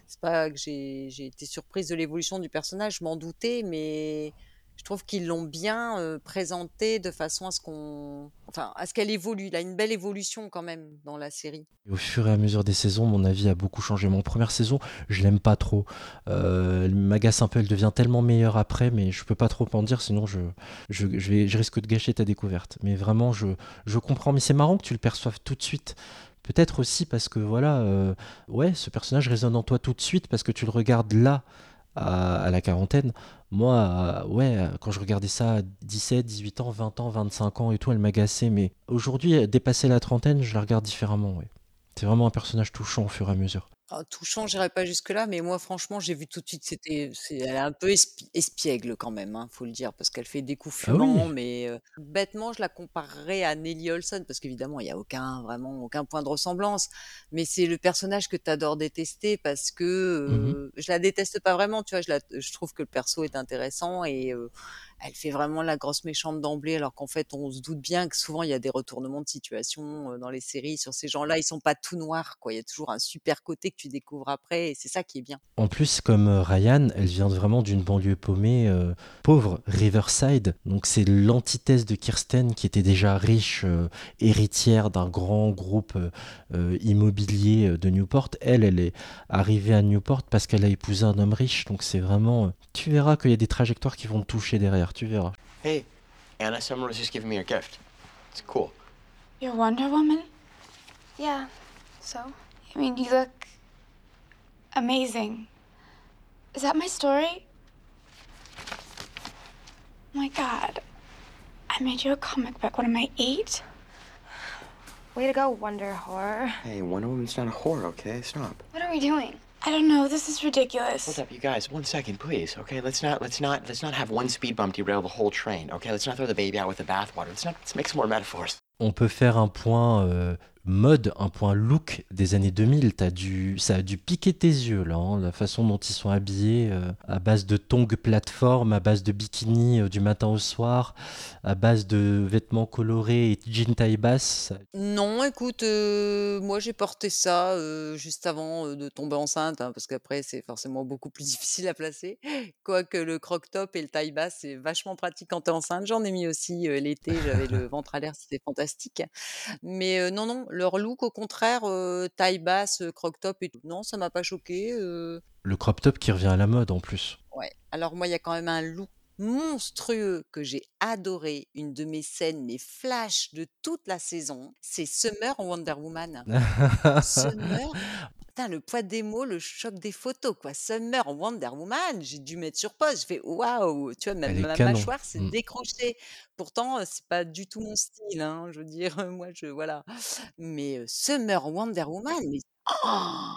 c'est pas que j'ai j'ai été surprise de l'évolution du personnage, je m'en doutais, mais je trouve qu'ils l'ont bien, heu, présentée de façon à ce qu'on enfin, à ce qu'elle évolue. Il a une belle évolution quand même dans la série. Au fur et à mesure des saisons, mon avis a beaucoup changé. Mon 1re saison, je l'aime pas trop. Heu, elle m'agace un peu, elle devient tellement meilleure après, mais je peux pas trop en dire sinon je vais je risque de gâcher ta découverte. Mais vraiment je comprends, mais c'est marrant que tu le perçoives tout de suite. Peut-être aussi parce que voilà, heu, ouais, ce personnage résonne en toi tout de suite parce que tu le regardes là, à la quarantaine. Moi, ouais, quand je regardais ça à 17-18 ans, 20 ans, 25 ans et tout, elle m'agaçait, mais aujourd'hui, dépasser la trentaine, je la regarde différemment, ouais. C'est vraiment un personnage touchant au fur et à mesure. Touchant, j'irai pas jusque-là, mais moi franchement, j'ai vu tout de suite, c'était c'est elle est un peu esp espiègle quand même, hein, faut le dire, parce qu'elle fait des coups Ah fumants, oui! mais bêtement, je la comparerais à Nelly Olson parce qu'évidemment, il y a aucun vraiment aucun point de ressemblance. Mais c'est le personnage que tu adores détester parce que, Mmh je la déteste pas vraiment, tu vois? Je la je trouve que le perso est intéressant et elle fait vraiment la grosse méchante d'emblée alors qu'en fait, on se doute bien que souvent il y a des retournements de situation, dans les séries sur ces gens-là. Ils sont pas tout noirs, quoi. Il y a toujours un super côté que tu découvres après et c'est ça qui est bien. En plus, comme, Ryan, elle vient vraiment d'une banlieue paumée, pauvre, Riverside. Donc c'est l'antithèse de Kirsten qui était déjà riche, héritière d'un grand groupe, immobilier, de Newport. Elle, elle est arrivée à Newport parce qu'elle a épousé un homme riche. Donc c'est vraiment, tu verras qu'il y a des trajectoires qui vont te toucher derrière, tu verras. Hey, Anna, someone was just giving me a gift. It's cool. You're Wonder Woman? Yeah, so? I mean, you look amazing. Is that my story? My God. I made you a comic book. What am I, eight? Way to go, Wonder Horror. Hey, Wonder Woman's not a whore, okay? Stop. What are we doing? I don't know. This is ridiculous. Hold up, you guys. One second, please. Okay, let's not, let's not, let's not have one speed bump derail the whole train. Okay, let's not throw the baby out with the bathwater. Let's not, let's make some more metaphors. On peut faire un point, heu, mode, un point look des années 2000. As dû, ça a dû piquer tes yeux, là, hein, la façon dont ils sont habillés, euh, à base de tongs plateforme, à base de bikini euh, du matin au soir, à base de vêtements colorés et jean taille basse. Non, écoute, euh, moi j'ai porté ça juste avant de tomber enceinte, hein, parce qu'après c'est forcément beaucoup plus difficile à placer. Quoique le croc-top et le taille basse, c'est vachement pratique quand t'es enceinte. J'en ai mis aussi l'été, j'avais le ventre à l'air, c'était fantastique. Mais non, non, leur look au contraire, euh, taille basse, euh, croc-top et tout, non, ça m'a pas choqué. Le crop top qui revient à la mode en plus. Ouais. Alors moi, il y a quand même un look monstrueux que j'ai adoré, une de mes scènes, mes flashs de toute la saison, c'est Summer en Wonder Woman. Summer, putain, le poids des mots, le choc des photos, quoi. Summer en Wonder Woman, j'ai dû mettre sur pause. Je fais waouh, tu vois, ma canon. mâchoire s'est Mm. décrochée. Pourtant, euh, c'est pas du tout mon style, hein, je veux dire, moi, je voilà. Mais euh, Summer Wonder Woman, mais oh,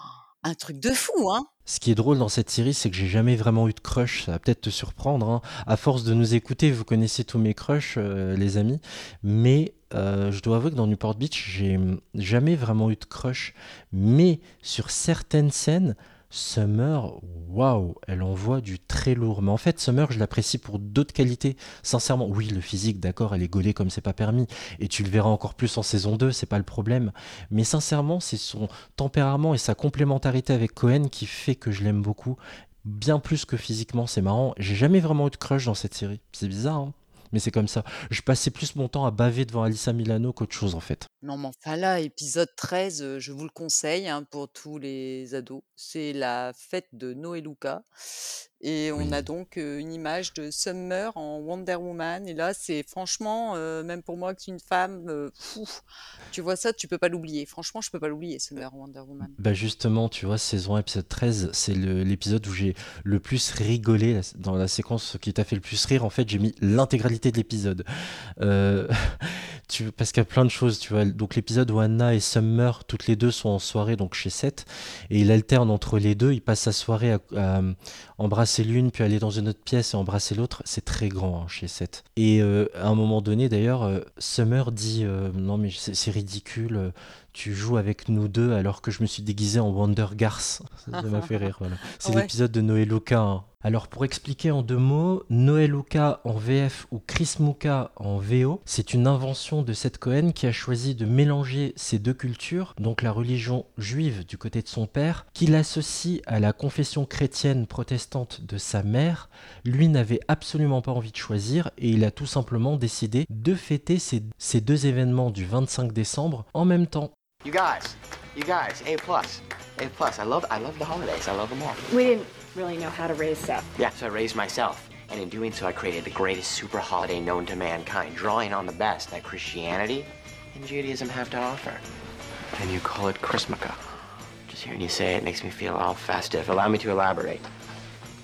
un truc de fou, hein. Ce qui est drôle dans cette série, c'est que j'ai jamais vraiment eu de crush. Ça va peut-être te surprendre. hein. À force de nous écouter, vous connaissez tous mes crushs, euh, les amis. Mais euh, je dois avouer que dans Newport Beach, j'ai jamais vraiment eu de crush. Mais sur certaines scènes, Summer, waouh, elle envoie du très lourd. Mais en fait, Summer, je l'apprécie pour d'autres qualités. Sincèrement, oui, le physique, d'accord, elle est gaulée comme c'est pas permis. Et tu le verras encore plus en saison 2, c'est pas le problème. Mais sincèrement, c'est son tempérament et sa complémentarité avec Cohen qui fait que je l'aime beaucoup. Bien plus que physiquement, c'est marrant. J'ai jamais vraiment eu de crush dans cette série. C'est bizarre, hein mais c'est comme ça. Je passais plus mon temps à baver devant Alissa Milano qu'autre chose en fait. Non, mais enfin là, épisode 13, euh, je vous le conseille hein, pour tous les ados. C'est la fête de Noé Luca. Et on a donc euh, une image de Summer en Wonder Woman. Et là, c'est franchement, euh, même pour moi qui suis une femme, euh, fou, tu vois ça, tu peux pas l'oublier. Franchement, je peux pas l'oublier, Summer en Wonder Woman. Bah justement, tu vois, saison 1, épisode 13, c'est l'épisode où j'ai le plus rigolé dans la séquence qui t'a fait le plus rire. En fait, j'ai mis l'intégralité de l'épisode. Euh, tu, parce qu'il y a plein de choses, tu vois. Donc l'épisode où Anna et Summer, toutes les deux sont en soirée, donc chez Seth, et il alterne entre les deux. Il passe sa soirée à, à embrasser l'une, puis aller dans une autre pièce et embrasser l'autre. C'est très grand hein, chez Seth. Et euh, à un moment donné, d'ailleurs, euh, Summer dit euh, non mais c'est ridicule. euh, tu joues avec nous deux alors que je me suis déguisé en Wonder Garth. Ça ça m'a fait rire. Voilà. C'est Ouais. l'épisode de Noé Luca. hein. Alors pour expliquer en deux mots, Noé Luca en VF ou Chris Muka en VO, c'est une invention de Seth Cohen qui a choisi de mélanger ces deux cultures, donc la religion juive du côté de son père, qu'il associe à la confession chrétienne protestante de sa mère. Lui n'avait absolument pas envie de choisir et il a tout simplement décidé de fêter ces, ces deux événements du 25 décembre en même temps. You guys, you guys, A plus, A plus. I love, I love the holidays. I love them all. We didn't really know how to raise Seth. Yeah, so I raised myself, and in doing so, I created the greatest super holiday known to mankind, drawing on the best that Christianity and Judaism have to offer. And you call it Chrismica. Just hearing you say it makes me feel all festive. Allow me to elaborate.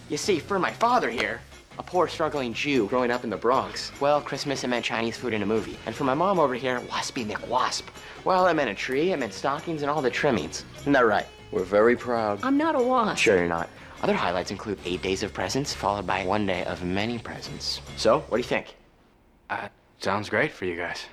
You see, for my father here, a poor struggling Jew growing up in the Bronx, well, Christmas it meant Chinese food in a movie. And for my mom over here, Waspy McWasp. Well, it meant a tree, it meant stockings and all the trimmings. Isn't that right? We're very proud. I'm not a wasp. Sure you're not. Other highlights include eight days of presents, followed by one day of many presents. So, what do you think? Uh, sounds great for you guys.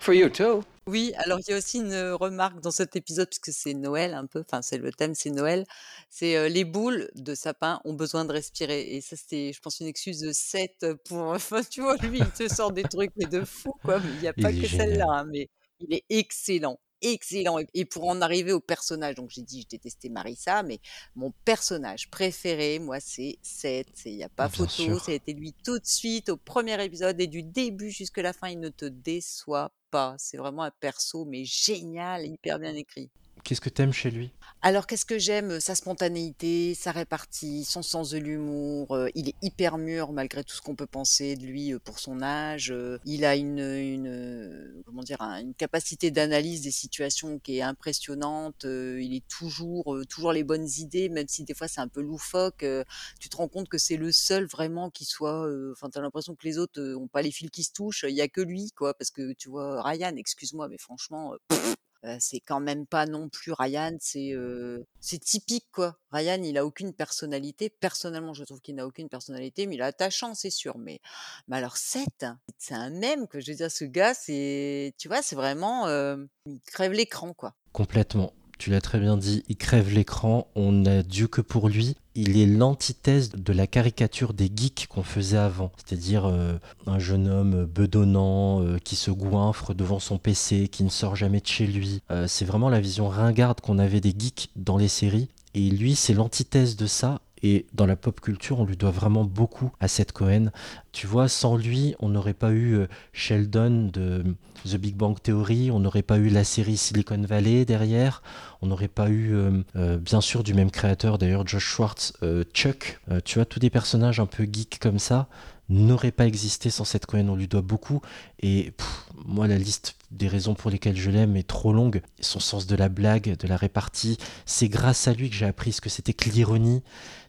For you too. Oui, alors il y a aussi une remarque dans cet épisode, puisque c'est Noël un peu, enfin c'est le thème, c'est Noël, c'est euh, les boules de sapin ont besoin de respirer. Et ça, c'était, je pense, une excuse de 7 pour... Enfin, tu vois, lui, il te sort des trucs mais de fou, quoi. Mais il n'y a pas que celle-là, hein, mais il est excellent. Excellent. Et- pour en arriver au personnage, donc j'ai dit je détestais Marissa, mais mon personnage préféré, moi, c'est Seth. Il n'y a pas Bien photo. sûr. Ça a été lui tout de suite au premier épisode et du début jusqu'à la fin, il ne te déçoit pas. C'est vraiment un perso, mais génial, hyper bien écrit. Qu'est-ce que t'aimes chez lui? Alors, qu'est-ce que j'aime? Sa spontanéité, sa répartie, son sens de l'humour. euh, il est hyper mûr malgré tout ce qu'on peut penser de lui euh, pour son âge. euh, il a une, comment dire, un- une capacité d'analyse des situations qui est impressionnante. il est toujours, toujours les bonnes idées, même si des fois c'est un peu loufoque. tu te rends compte que c'est le seul vraiment qui soit. Enfin, t'as l'impression que les autres ont pas les fils qui se touchent. Il y a que lui, quoi. Parce que tu vois, Ryan, excuse-moi, mais franchement. C'est quand même pas non plus Ryan, c'est, heu, c'est typique, quoi. Ryan, il a aucune personnalité. Personnellement, je trouve qu'il n'a aucune personnalité, mais il est attachant, c'est sûr. Mais mais alors Seth, c'est un mème, quoi. Je veux dire, ce gars, c'est tu vois, c'est vraiment, hem, il crève l'écran, quoi. Complètement. Tu l'as très bien dit, il crève l'écran, on n'a Dieu que pour lui. Il est l'antithèse de la caricature des geeks qu'on faisait avant. C'est-à-dire euh, un jeune homme bedonnant euh, qui se goinfre devant son PC, qui ne sort jamais de chez lui. Euh, c'est vraiment la vision ringarde qu'on avait des geeks dans les séries. Et lui, c'est l'antithèse de ça. Et dans la pop culture, on lui doit vraiment beaucoup à Seth Cohen. Tu vois, sans lui, on n'aurait pas eu euh, Sheldon de The Big Bang Theory, on n'aurait pas eu la série Silicon Valley derrière, on n'aurait pas eu, euh, euh, bien sûr, du même créateur, d'ailleurs, Josh Schwartz, euh, Chuck. Euh, tu vois, tous des personnages un peu geeks comme ça n'auraient pas existé sans Seth Cohen. On lui doit beaucoup. Et moi, la liste des raisons pour lesquelles je l'aime est trop longue. Son sens de la blague, de la répartie. C'est grâce à lui que j'ai appris ce que c'était que l'ironie.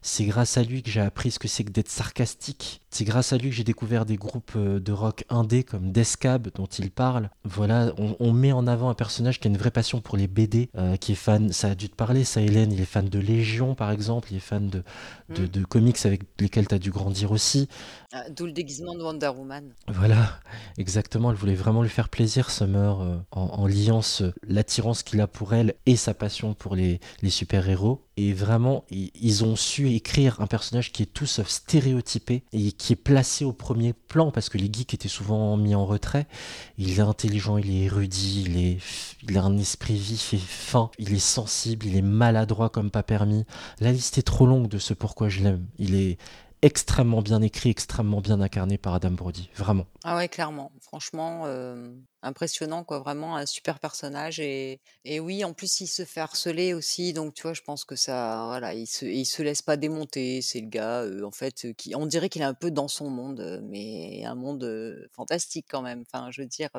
C'est grâce à lui que j'ai appris ce que c'est que d'être sarcastique. C'est grâce à lui que j'ai découvert des groupes euh, de rock indé comme Descab dont il parle. Voilà, on, on met en avant un personnage qui a une vraie passion pour les BD, euh, qui est fan, ça a dû te parler, ça Hélène, il est fan de Légion par exemple, il est fan de, de, Mm. de comics avec lesquels tu as dû grandir aussi. Ah, d'où le déguisement de Wonder Woman. Voilà, exactement. Elle voulait vraiment lui faire plaisir, Euh, en, en liant ce- l'attirance qu'il a pour elle et sa passion pour les, super-héros. Et vraiment, i- ils ont su écrire un personnage qui est tout sauf stéréotypé et qui est placé au premier plan parce que les geeks étaient souvent mis en retrait. Il est intelligent, il est érudit, il, est, il a un esprit vif et fin, il est sensible, il est maladroit comme pas permis. La liste est trop longue de ce pourquoi je l'aime. Il est extrêmement bien écrit, extrêmement bien incarné par Adam Brody, vraiment. Ah ouais, clairement. Franchement, euh, impressionnant, quoi. Vraiment un super personnage. Et, et oui, en plus, il se fait harceler aussi. Donc, tu vois, je pense que ça, voilà, il se, il se laisse pas démonter. C'est le gars, euh, en fait, qui, on dirait qu'il est un peu dans son monde, euh, mais un monde fantastique quand même. Enfin, je veux dire,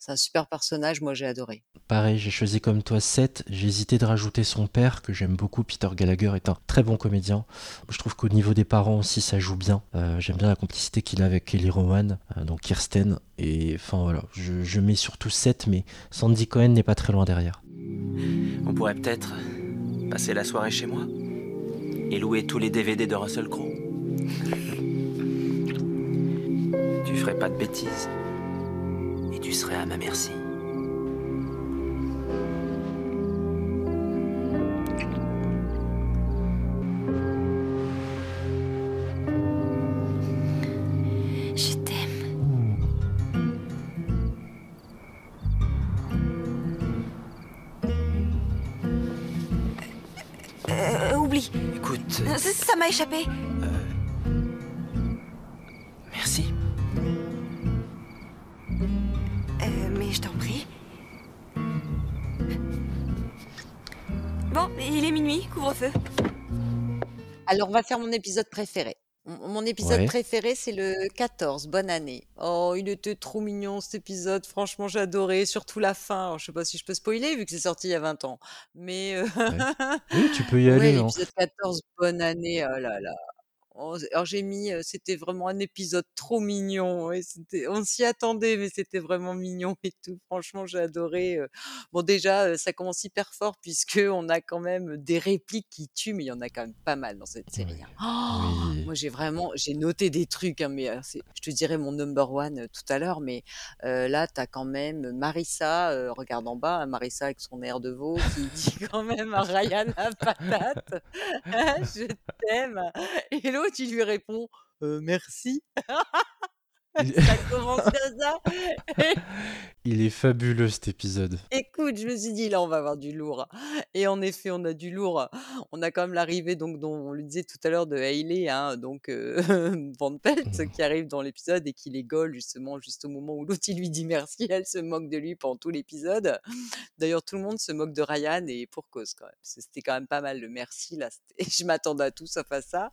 c'est un super personnage. Moi, j'ai adoré. Pareil, j'ai choisi comme toi 7. J'ai hésité de rajouter son père, que j'aime beaucoup. Peter Gallagher est un très bon comédien. Je trouve qu'au niveau des parents aussi, ça joue bien. Euh, J'aime bien la complicité qu'il a avec Kelly Rowan, euh, donc Kirsten. Et enfin voilà, je, je mets surtout 7, mais Sandy Cohen n'est pas très loin derrière. On pourrait peut-être passer la soirée chez moi et louer tous les DVD de Russell Crowe. tu ferais pas de bêtises et tu serais à ma merci. Je t'aime. Euh, oublie. Écoute, ça m'a échappé. Il est minuit, couvre-feu. Alors, on va faire mon épisode préféré. Mon mon épisode Ouais. préféré, c'est le 14. Bonne année. Oh, il était trop mignon cet épisode. Franchement, j'ai adoré. Surtout la fin. Alors, je sais pas si je peux spoiler vu que c'est sorti il y a 20 ans. Mais euh, Oui, tu peux y ouais, aller. hein. l'épisode 14, bonne année. Oh là là. Alors j'ai mis, c'était vraiment un épisode trop mignon. Et c'était, on s'y attendait, mais c'était vraiment mignon et tout. Franchement, j'ai adoré. Bon, déjà, ça commence hyper fort puisque on a quand même des répliques qui tuent, mais il y en a quand même pas mal dans cette série. hein. Oh, moi, j'ai vraiment, j'ai noté des trucs, hein, mais c'est- je te dirai mon number one tout à l'heure, mais là, tu as quand même Marissa, euh, regarde en bas, hein, Marissa avec son air de veau, qui dit quand même à Ryan la patate, Ah, je t'aime. Et l'autre, il lui répond, Euh, merci. Il- ça commence comme ça. Il est fabuleux cet épisode. Écoute, je me suis dit, là, on va avoir du lourd. Et en effet, on a du lourd. On a quand même l'arrivée, donc, dont on le disait tout à l'heure, de Hailey, hein, donc euh, Van Pelt, qui arrive dans l'épisode et qui les gole, justement, juste au moment où l'autre, il lui dit merci. Elle se moque de lui pendant tout l'épisode. D'ailleurs, tout le monde se moque de Ryan et pour cause, quand même. C'était quand même pas mal le merci, là. Je m'attendais à tout sauf à ça.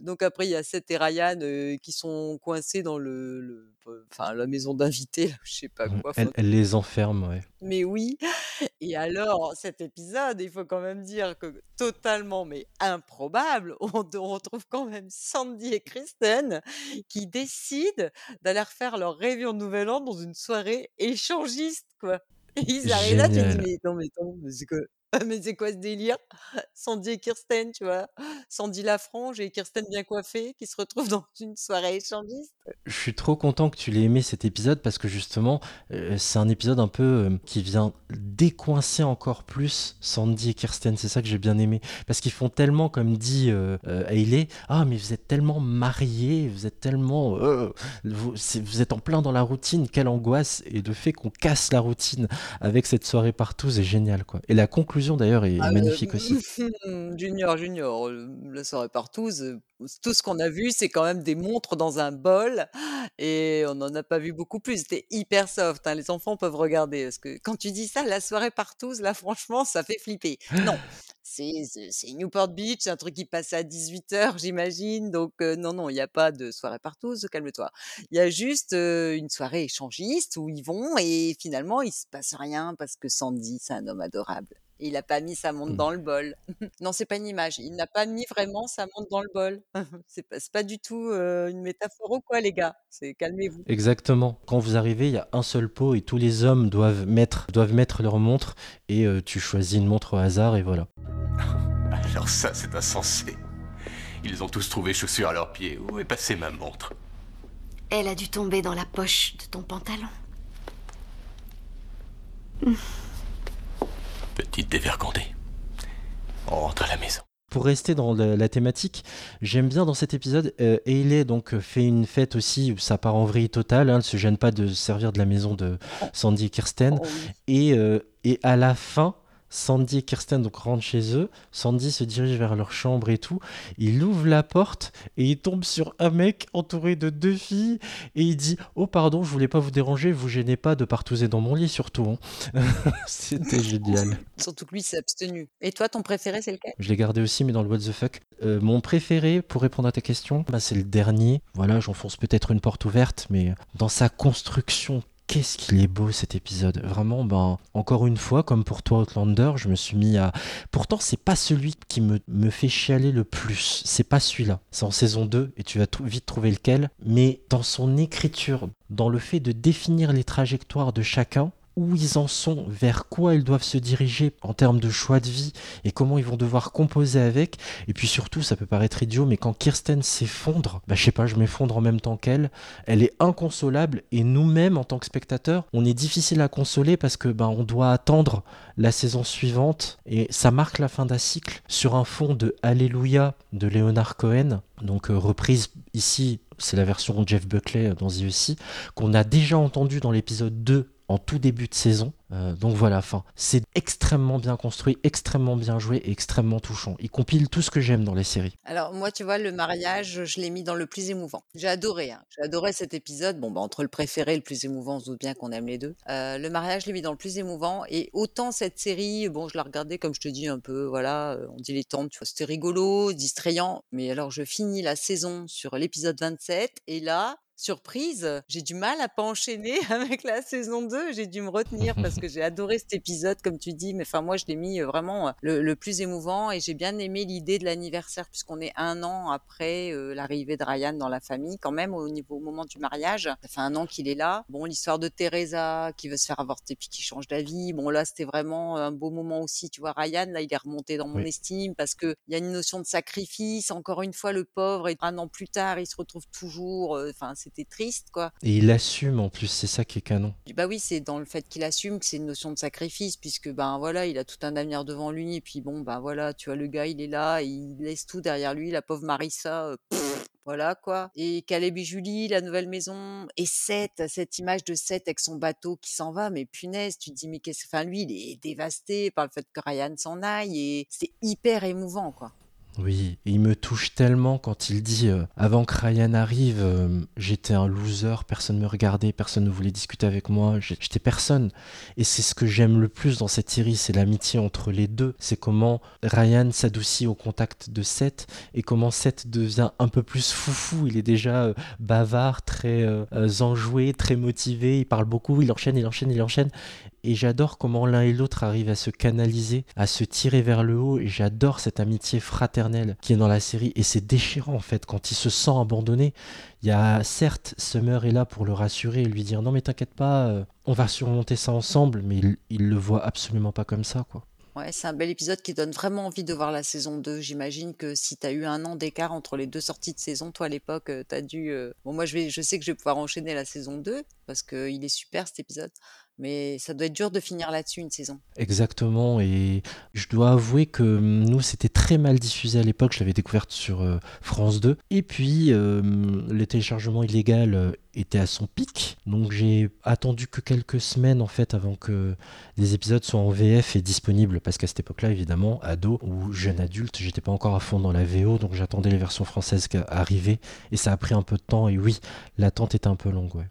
Donc, après, il y a Seth et Ryan euh, qui sont coincés dans le, le- enfin, la maison d'invités, je sais pas quoi. Elle, les enferme, ouais. mais oui. Et alors, cet épisode, il faut quand même dire que totalement, mais improbable, on, on retrouve quand même Sandy et Kristen qui décident d'aller refaire leur réveillon de Nouvel An dans une soirée échangiste, quoi. Ils arrivent là, tu dis. «Mais non, mais mais c'est quoi mais c'est quoi ce délire?» Sandy et Kirsten, tu vois? Sandy la frange et Kirsten bien coiffée qui se retrouvent dans une soirée échangiste. Je suis trop content que tu l'aies aimé cet épisode parce que justement, heu, c'est un épisode un peu, heu, qui vient décoincer encore plus Sandy et Kirsten. C'est ça que j'ai bien aimé. Parce qu'ils font tellement, comme dit, heu, Hailey: «Ah mais vous êtes tellement mariés, vous êtes tellement, vous c'est vous êtes en plein dans la routine, quelle angoisse!» et le fait qu'on casse la routine avec cette soirée partouze est génial, quoi. Et la conclusion d'ailleurs est Ah, magnifique aussi. heu, Junior, Junior, la soirée partouze, heu, tout ce qu'on a vu, c'est quand même des montres dans un bol et on n'en a pas vu beaucoup plus. C'était hyper soft, hein, les enfants peuvent regarder parce que quand tu dis ça, la soirée partouze, là, franchement, ça fait flipper. Non, c'est c'est c'est Newport Beach, c'est un truc qui passe à 18:00 j'imagine, donc heu, non, non, il y a pas de soirée partouze, calme-toi. Il y a juste, heu, une soirée échangiste où ils vont et finalement, il se passe rien parce que Sandy, c'est un homme adorable. Et il a pas mis sa montre Mmh. dans le bol. Non, c'est pas une image, il n'a pas mis vraiment sa montre dans le bol. C'est pas pas du tout, une métaphore ou quoi les gars, c'est calmez-vous. Exactement. Quand vous arrivez, il y a un seul pot et tous les hommes doivent mettre doivent mettre leur montre et tu choisis une montre au hasard et voilà. Alors ça, c'est insensé. Ils ont tous trouvé chaussures à leurs pieds. Où est passée ma montre? Elle a dû tomber dans la poche de ton pantalon. Petite dévergondée. On rentre à la maison. Pour rester dans le- la thématique, j'aime bien dans cet épisode, euh, Hailey donc euh, fait une fête aussi où ça part en vrille totale, hein, elle se gêne pas de se servir de la maison de Sandy et Kirsten, et, euh, et à la fin, Sandy et Kirsten donc rentrent chez eux, Sandy se dirige vers leur chambre et tout, il ouvre la porte et il tombe sur un mec entouré de deux filles et il dit « Oh pardon, je voulais pas vous déranger, vous gênez pas de partouzer dans mon lit surtout. hein. » C'était génial. Surtout que lui s'est abstenu. Et toi, ton préféré, c'est lequel? Je l'ai gardé aussi, mais dans le what the fuck. Euh, mon préféré, pour répondre à ta question, bah, c'est le dernier. Voilà, j'enfonce peut-être une porte ouverte, mais dans sa construction, qu'est-ce qu'il est beau cet épisode. Vraiment, ben, encore une fois, comme pour toi, Outlander, je me suis mis à. Pourtant, c'est pas celui qui me, fait chialer le plus. C'est pas celui-là. C'est en saison 2, et tu vas vite trouver lequel. Mais dans son écriture, dans le fait de définir les trajectoires de chacun, où ils en sont, vers quoi ils doivent se diriger en termes de choix de vie et comment ils vont devoir composer avec. Et puis surtout, ça peut paraître idiot, mais quand Kirsten s'effondre, bah je sais pas, je m'effondre en même temps qu'elle. Elle est inconsolable et nous-mêmes, en tant que spectateurs, on est difficile à consoler parce que ben on doit attendre la saison suivante et ça marque la fin d'un cycle sur un fond de Alléluia de Leonard Cohen, donc euh, reprise ici. C'est la version Jeff Buckley dans The qu'on a déjà entendu dans l'épisode 2 en tout début de saison. Euh, donc voilà, enfin, c'est extrêmement bien construit, extrêmement bien joué et extrêmement touchant. Il compile tout ce que j'aime dans les séries. Alors moi, tu vois, le mariage, je l'ai mis dans le plus émouvant. J'ai adoré, hein. J'ai adoré cet épisode. Bon, bah, entre le préféré et le plus émouvant, on se doute bien qu'on aime les deux. Euh, le mariage, je l'ai mis dans le plus émouvant. Et autant cette série, bon, je la regardais, comme je te dis, un peu, voilà, euh, on dit les temps, tu vois, c'était rigolo, distrayant. Mais alors, je finis la saison sur l'épisode 27. Et là, surprise, j'ai du mal à pas enchaîner avec la saison 2. J'ai dû me retenir parce que j'ai adoré cet épisode, comme tu dis. Mais enfin, moi, je l'ai mis euh, vraiment euh, le, le plus émouvant et j'ai bien aimé l'idée de l'anniversaire puisqu'on est un an après euh, l'arrivée de Ryan dans la famille, quand même, au niveau au moment du mariage. Ça fait un an qu'il est là. Bon, l'histoire de Teresa qui veut se faire avorter puis qui change d'avis. Bon, là, c'était vraiment un beau moment aussi. Tu vois, Ryan, là, il est remonté dans mon Oui. estime parce que il y a une notion de sacrifice. Encore une fois, le pauvre, et un an plus tard, il se retrouve toujours. euh, Enfin, c'était triste, quoi. Et il assume en plus, c'est ça qui est canon. Bah oui, c'est dans le fait qu'il assume que c'est une notion de sacrifice, puisque ben voilà, il a tout un avenir devant lui, et puis bon, ben voilà, tu vois, le gars, il est là, et il laisse tout derrière lui, la pauvre Marissa, euh, pff, voilà quoi. Et Caleb et Julie, la nouvelle maison, et Seth, cette image de Seth avec son bateau qui s'en va, mais punaise, tu te dis, mais qu'est-ce, enfin lui, il est dévasté par le fait que Ryan s'en aille, et c'est hyper émouvant, quoi. Oui, il me touche tellement quand il dit euh, avant que Ryan arrive, euh, j'étais un loser, personne me regardait, personne ne voulait discuter avec moi, j'étais personne. Et c'est ce que j'aime le plus dans cette série, c'est l'amitié entre les deux. C'est comment Ryan s'adoucit au contact de Seth et comment Seth devient un peu plus foufou. Il est déjà euh, bavard, très enjoué, très motivé, il parle beaucoup, il enchaîne, il enchaîne, il enchaîne. Et j'adore comment l'un et l'autre arrivent à se canaliser, à se tirer vers le haut et j'adore cette amitié fraternelle qui est dans la série et c'est déchirant en fait quand il se sent abandonné. Il y a certes Summer est là pour le rassurer et lui dire non mais t'inquiète pas, euh, on va surmonter ça ensemble, mais il, le voit absolument pas comme ça quoi. Ouais, c'est un bel épisode qui donne vraiment envie de voir la saison 2. J'imagine que si tu as eu un an d'écart entre les deux sorties de saison, toi à l'époque, tu as dû. euh, Bon, moi je, je sais que je vais pouvoir enchaîner la saison 2 parce qu'il est super cet épisode. Mais ça doit être dur de finir là-dessus une saison. Exactement, et je dois avouer que hum, nous, c'était très mal diffusé à l'époque, je l'avais découverte sur euh, France 2, et puis euh, le téléchargement illégal euh, était à son pic, donc j'ai attendu que quelques semaines en fait avant que les épisodes soient en VF et disponibles, parce qu'à cette époque-là, évidemment, ado ou jeune adulte, j'étais pas encore à fond dans la VO, donc j'attendais les versions françaises arrivaient, et ça a pris un peu de temps, et oui, l'attente était un peu longue, ouais.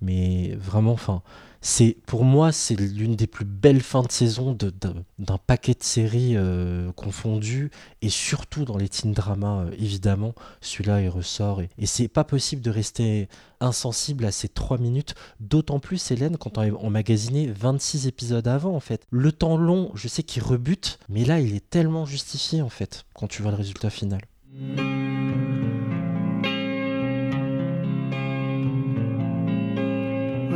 Mais vraiment, enfin, c'est pour moi, c'est l'une des plus belles fins de saison de- de- d'un paquet de séries euh, confondues, et surtout dans les teen dramas, euh, évidemment, celui-là il ressort, et, c'est pas possible de rester insensible à ces trois minutes, d'autant plus, Hélène, quand on a emmagasiné 26 épisodes avant, en fait. Le temps long, je sais qu'il rebute, mais là, il est tellement justifié, en fait, quand tu vois le résultat final.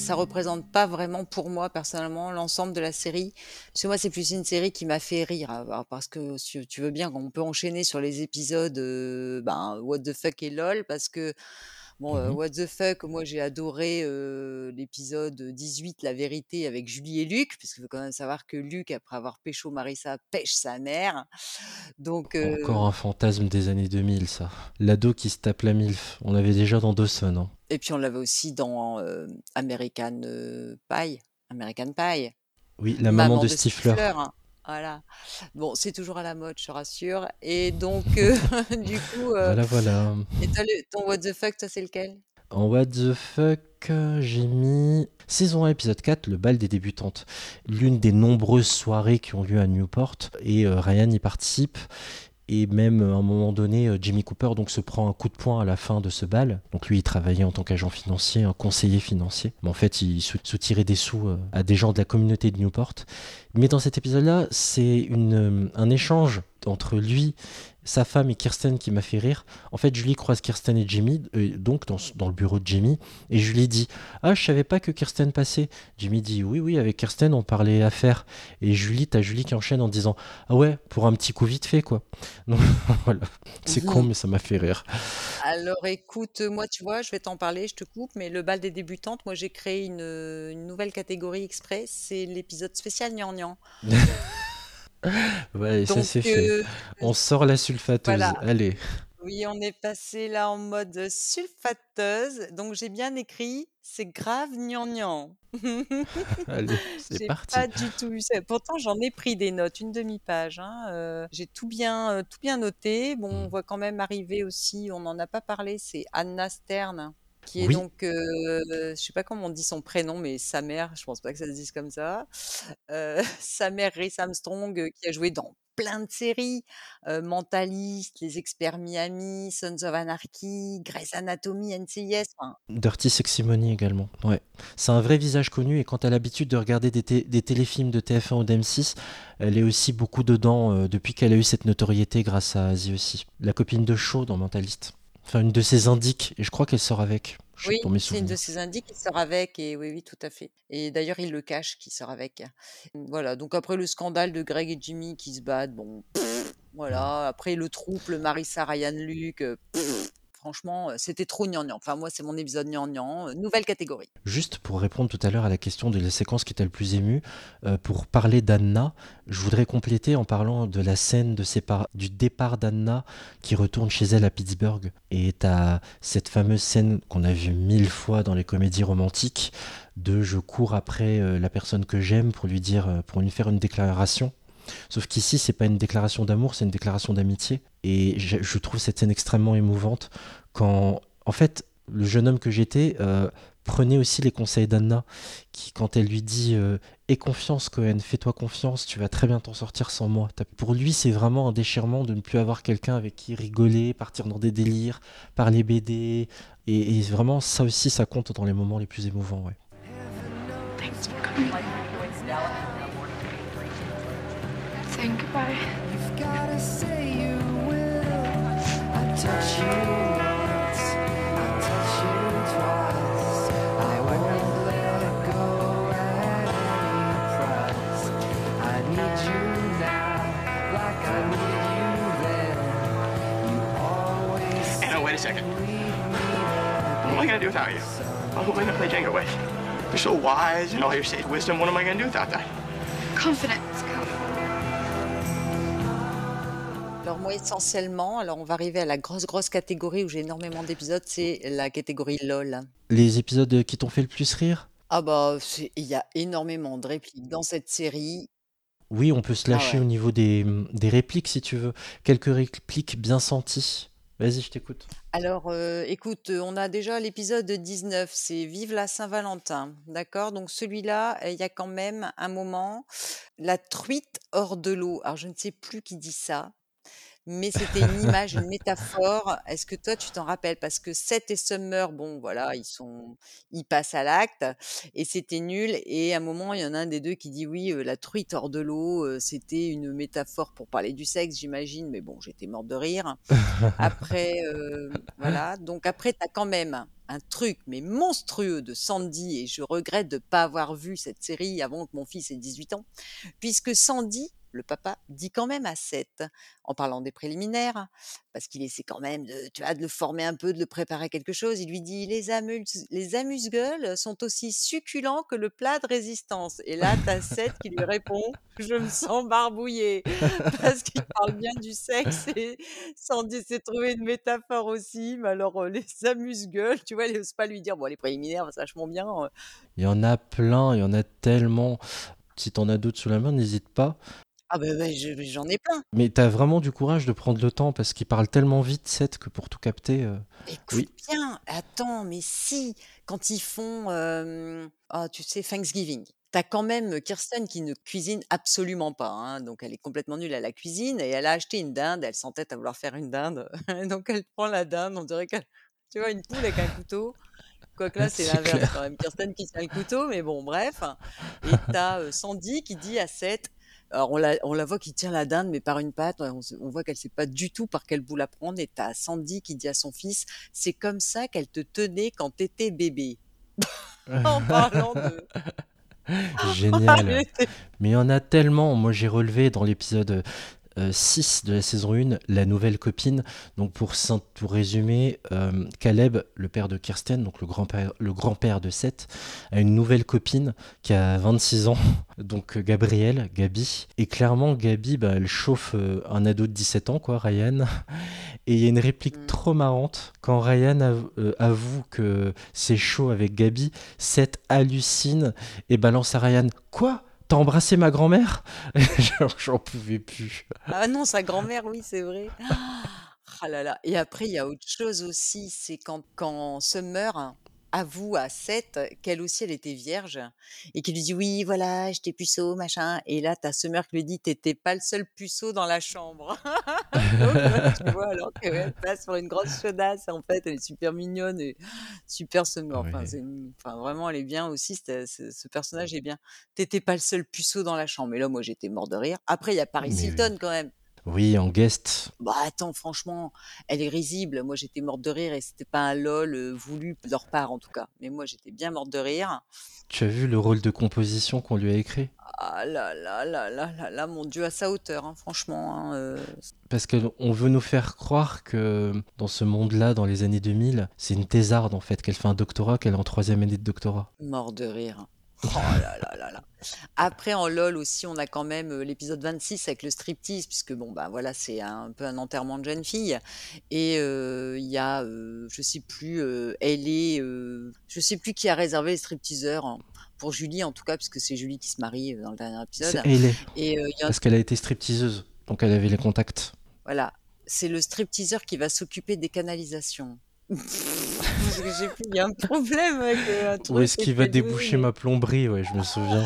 Ça, représente pas vraiment pour moi personnellement l'ensemble de la série. Parce que moi, c'est plus une série qui m'a fait rire. alors, Parce que si tu veux bien, on peut enchaîner sur les épisodes euh, ben, What the fuck et LOL. Parce que, bon, euh, Mhm. What the fuck, moi j'ai adoré euh, l'épisode 18, La vérité, avec Julie et Luc. Parce qu'il faut quand même savoir que Luc, après avoir pécho Marissa, pêche sa mère. Donc, euh, Encore un fantasme des années 2000, ça. L'ado qui se tape la MILF. On l'avait déjà dans Dawson. Hein. et puis on l'avait aussi dans American Pie. American Pie. Oui, la maman, de Stifler. hein. Voilà. Bon, c'est toujours à la mode, je te rassure. Et donc, euh, du coup, euh, Voilà, voilà. et toi, le- ton what the fuck, toi, c'est lequel? En What the fuck, euh, j'ai mis saison 1, épisode 4, le bal des débutantes. L'une des nombreuses soirées qui ont lieu à Newport. Et euh, Ryan y participe. Et même euh, à un moment donné, euh, Jimmy Cooper donc, se prend un coup de poing à la fin de ce bal. Donc lui, il travaillait en tant qu'agent financier, un conseiller financier. Mais en fait, il sou- soutirait des sous euh, à des gens de la communauté de Newport. Mais dans cet épisode-là, c'est un échange entre lui, sa femme et Kirsten qui m'a fait rire. En fait, Julie croise Kirsten et Jimmy, euh, donc dans, dans le bureau de Jimmy, et Julie dit Ah, je savais pas que Kirsten passait. Jimmy dit Oui, oui, avec Kirsten, on parlait affaires. Et Julie, t'as Julie qui enchaîne en disant Ah ouais, pour un petit coup vite fait, quoi. Donc voilà, c'est con, mais ça m'a fait rire. Alors écoute, moi tu vois, je vais t'en parler, je te coupe, mais le bal des débutantes, moi j'ai créé une, une nouvelle catégorie exprès, c'est l'épisode spécial gnangnan. Ouais, ça Donc, c'est fait. euh, On sort la sulfateuse. Allez. Oui, on est passé là en mode sulfateuse, donc j'ai bien écrit, c'est grave gnangnan. Allez, c'est J'ai parti. pas du tout eu ça. Pourtant, j'en ai pris des notes, une demi-page. hein, euh, j'ai tout bien, euh, tout bien noté. Bon, on voit quand même arriver aussi, on n'en a pas parlé, c'est Anna Stern, qui est Oui. donc, euh, je sais pas comment on dit son prénom, mais sa mère, je pense pas que ça se dise comme ça. Euh, sa mère, Reese Armstrong, euh, qui a joué dans plein de séries, euh, Mentalist, Les Experts Miami, Sons of Anarchy, Grey's Anatomy, NCIS. enfin, Dirty Sexy Money également. Ouais. C'est un vrai visage connu et quand tu as l'habitude de regarder des, té- des téléfilms de TF1 ou d'M6, elle est aussi beaucoup dedans euh, depuis qu'elle a eu cette notoriété grâce à The aussi. La copine de Shaw dans Mentalist. Enfin, une de ses indiques et je crois qu'elle sort avec. Je sais Oui, pour mes c'est une de ses indices qui sort avec, et oui, oui, tout à fait. Et d'ailleurs, il le cache qui sort avec. Voilà, donc après le scandale de Greg et Jimmy qui se battent, bon, pff, voilà. Après le trouble, Marissa, Ryan, Luke, pff, franchement, heu, c'était trop gnangnan. Enfin moi, c'est mon épisode gnangnan, heu, nouvelle catégorie. Juste pour répondre tout à l'heure à la question de la séquence qui t'a le plus ému, euh, pour parler d'Anna, je voudrais compléter en parlant de la scène du départ d'Anna qui retourne chez elle à Pittsburgh. Et t'as cette fameuse scène qu'on a vue mille fois dans les comédies romantiques de je cours après euh, la personne que j'aime pour lui dire, euh, pour lui faire une déclaration. Sauf qu'ici, c'est pas une déclaration d'amour, c'est une déclaration d'amitié. Et je, trouve cette scène extrêmement émouvante quand, en fait, le jeune homme que j'étais euh, prenait aussi les conseils d'Anna, qui, quand elle lui dit euh, Aie confiance, Cohen, fais-toi confiance, tu vas très bien t'en sortir sans moi. Pour lui, c'est vraiment un déchirement de ne plus avoir quelqu'un avec qui rigoler, partir dans des délires, parler BD. Et, vraiment, ça aussi, ça compte dans les moments les plus émouvants. Saying goodbye. You've gotta say you will. I touch you once, I touch you twice. I won't let go at any price. I need you now, like I need you then. You always Anna, wait a second. What am I gonna do without you? Who am I gonna play Jenga with? You're so wise and all your sage wisdom. What am I gonna do without that? Confidence, Alors moi, essentiellement, alors on va arriver à la grosse, grosse catégorie où j'ai énormément d'épisodes, c'est la catégorie LOL. Les épisodes qui t'ont fait le plus rire? Ah bah, c'est il y a énormément de répliques dans cette série. Oui, on peut se Ah lâcher ouais. au niveau des, des répliques si tu veux. Quelques répliques bien senties. Vas-y, je t'écoute. Alors, euh, écoute, euh, on a déjà l'épisode 19, c'est Vive la Saint-Valentin, d'accord? Donc celui-là, euh, il y a quand même un moment, la truite hors de l'eau. Alors je ne sais plus qui dit ça, mais c'était une image, une métaphore. Est-ce que toi, tu t'en rappelles? Parce que Seth et Summer, bon, voilà, ils sont, ils passent à l'acte et c'était nul. Et à un moment, il y en a un des deux qui dit oui, euh, la truite hors de l'eau, euh, c'était une métaphore pour parler du sexe, j'imagine. Mais bon, j'étais morte de rire. Après, euh, voilà. Donc après, tu as quand même un truc, mais monstrueux de Sandy, et je regrette de ne pas avoir vu cette série avant que mon fils ait 18 ans, puisque Sandy, le papa, dit quand même à Seth, en parlant des préliminaires, parce qu'il essaie quand même de, tu vois, de le former un peu, de le préparer à quelque chose, il lui dit les, amuse, les amuse-gueules sont aussi succulents que le plat de résistance. Et là, tu as Seth qui lui répond je me sens barbouillé, parce qu'il parle bien du sexe et Sandy s'est trouvé une métaphore aussi, mais alors euh, les amuse-gueules, tu vois, elle n'ose pas lui dire bon, les préliminaires, c'est vachement bien. euh. Il y en a plein, il y en a tellement. Si t'en as d'autres sous la main, n'hésite pas. Ah ben ben, je- j'en ai plein. Mais t'as vraiment du courage de prendre le temps parce qu'il parle tellement vite, Seth, que pour tout capter. euh, Écoute Oui. bien, attends, mais si, quand ils font, ah, tu sais, Thanksgiving, t'as quand même Kirsten qui ne cuisine absolument pas, hein, donc elle est complètement nulle à la cuisine et elle a acheté une dinde, elle s'entête à vouloir faire une dinde, donc elle prend la dinde, on dirait qu'elle, tu vois, une poule avec un couteau. Quoique là, c'est C'est l'inverse clair. quand même. Kirsten qui tient le couteau, mais bon, bref. Et t'as euh, Sandy qui dit à Seth, alors on la, on la voit qui tire la dinde, mais par une patte, on, voit qu'elle sait pas du tout par quel bout la prendre. Et t'as Sandy qui dit à son fils, c'est comme ça qu'elle te tenait quand t'étais bébé. en parlant de... Génial. Mais c'est- Mais il y en a tellement. Moi, j'ai relevé dans l'épisode euh, 6 de la saison 1 la nouvelle copine. Donc, pour, pour résumer, euh, Caleb, le père de Kirsten, donc le grand-père grand-père de Seth, a une nouvelle copine qui a 26 ans, donc Gabrielle, Gabi. Et clairement, Gabi, bah, elle chauffe euh, un ado de 17 ans, quoi, Ryan. Et il y a une réplique trop marrante. Quand Ryan euh, avoue que c'est chaud avec Gabi, Seth hallucine et balance à Ryan Quoi? T'as embrassé ma grand-mère J'en pouvais plus. Ah non, sa grand-mère, oui, c'est vrai. Ah là là. Et après, il y a autre chose aussi, c'est quand, quand Summer avoue à Seth qu'elle aussi, elle était vierge et qu'il lui dit oui, voilà, j'étais puceau, machin. Et là, t'as Summer qui lui dit t'étais pas le seul puceau dans la chambre. Donc, là, tu vois, alors qu'elle passe pour une grosse chaudasse, en fait, elle est super mignonne et super Summer. Enfin, une- enfin, vraiment, elle est bien aussi, ce, ce personnage est bien. T'étais pas le seul puceau dans la chambre. Et là, moi, j'étais mort de rire. Après, il y a Paris Mais Hilton quand même. Oui, en guest. Bah attends, franchement, elle est risible. Moi, j'étais morte de rire et c'était pas un lol euh, voulu de leur part en tout cas. Mais moi, j'étais bien morte de rire. Tu as vu le rôle de composition qu'on lui a écrit? Ah là là là là là là, mon Dieu, à sa hauteur, hein, franchement. hein, euh, Parce qu'on veut nous faire croire que dans ce monde-là, dans les années 2000, c'est une thésarde en fait, qu'elle fait un doctorat, qu'elle est en troisième année de doctorat. mort de rire. Oh là là là là. Après, en LOL aussi, on a quand même euh, l'épisode 26 avec le striptease, puisque bon, bah voilà, c'est un peu un enterrement de jeune fille. Et euh, il y a, euh, je sais plus, euh, elle est, euh, je sais plus qui a réservé les stripteaseurs. hein, Pour Julie, en tout cas, puisque c'est Julie qui se marie dans le dernier épisode. C'est Hayley. Et y a Parce qu'elle a été stripteaseuse, donc elle avait les contacts. Voilà, c'est le stripteaseur qui va s'occuper des canalisations. Parce que j'ai plus, il y a un problème avec euh, un truc. Où est-ce qu'il va déboucher ma plomberie Ouais, je me souviens.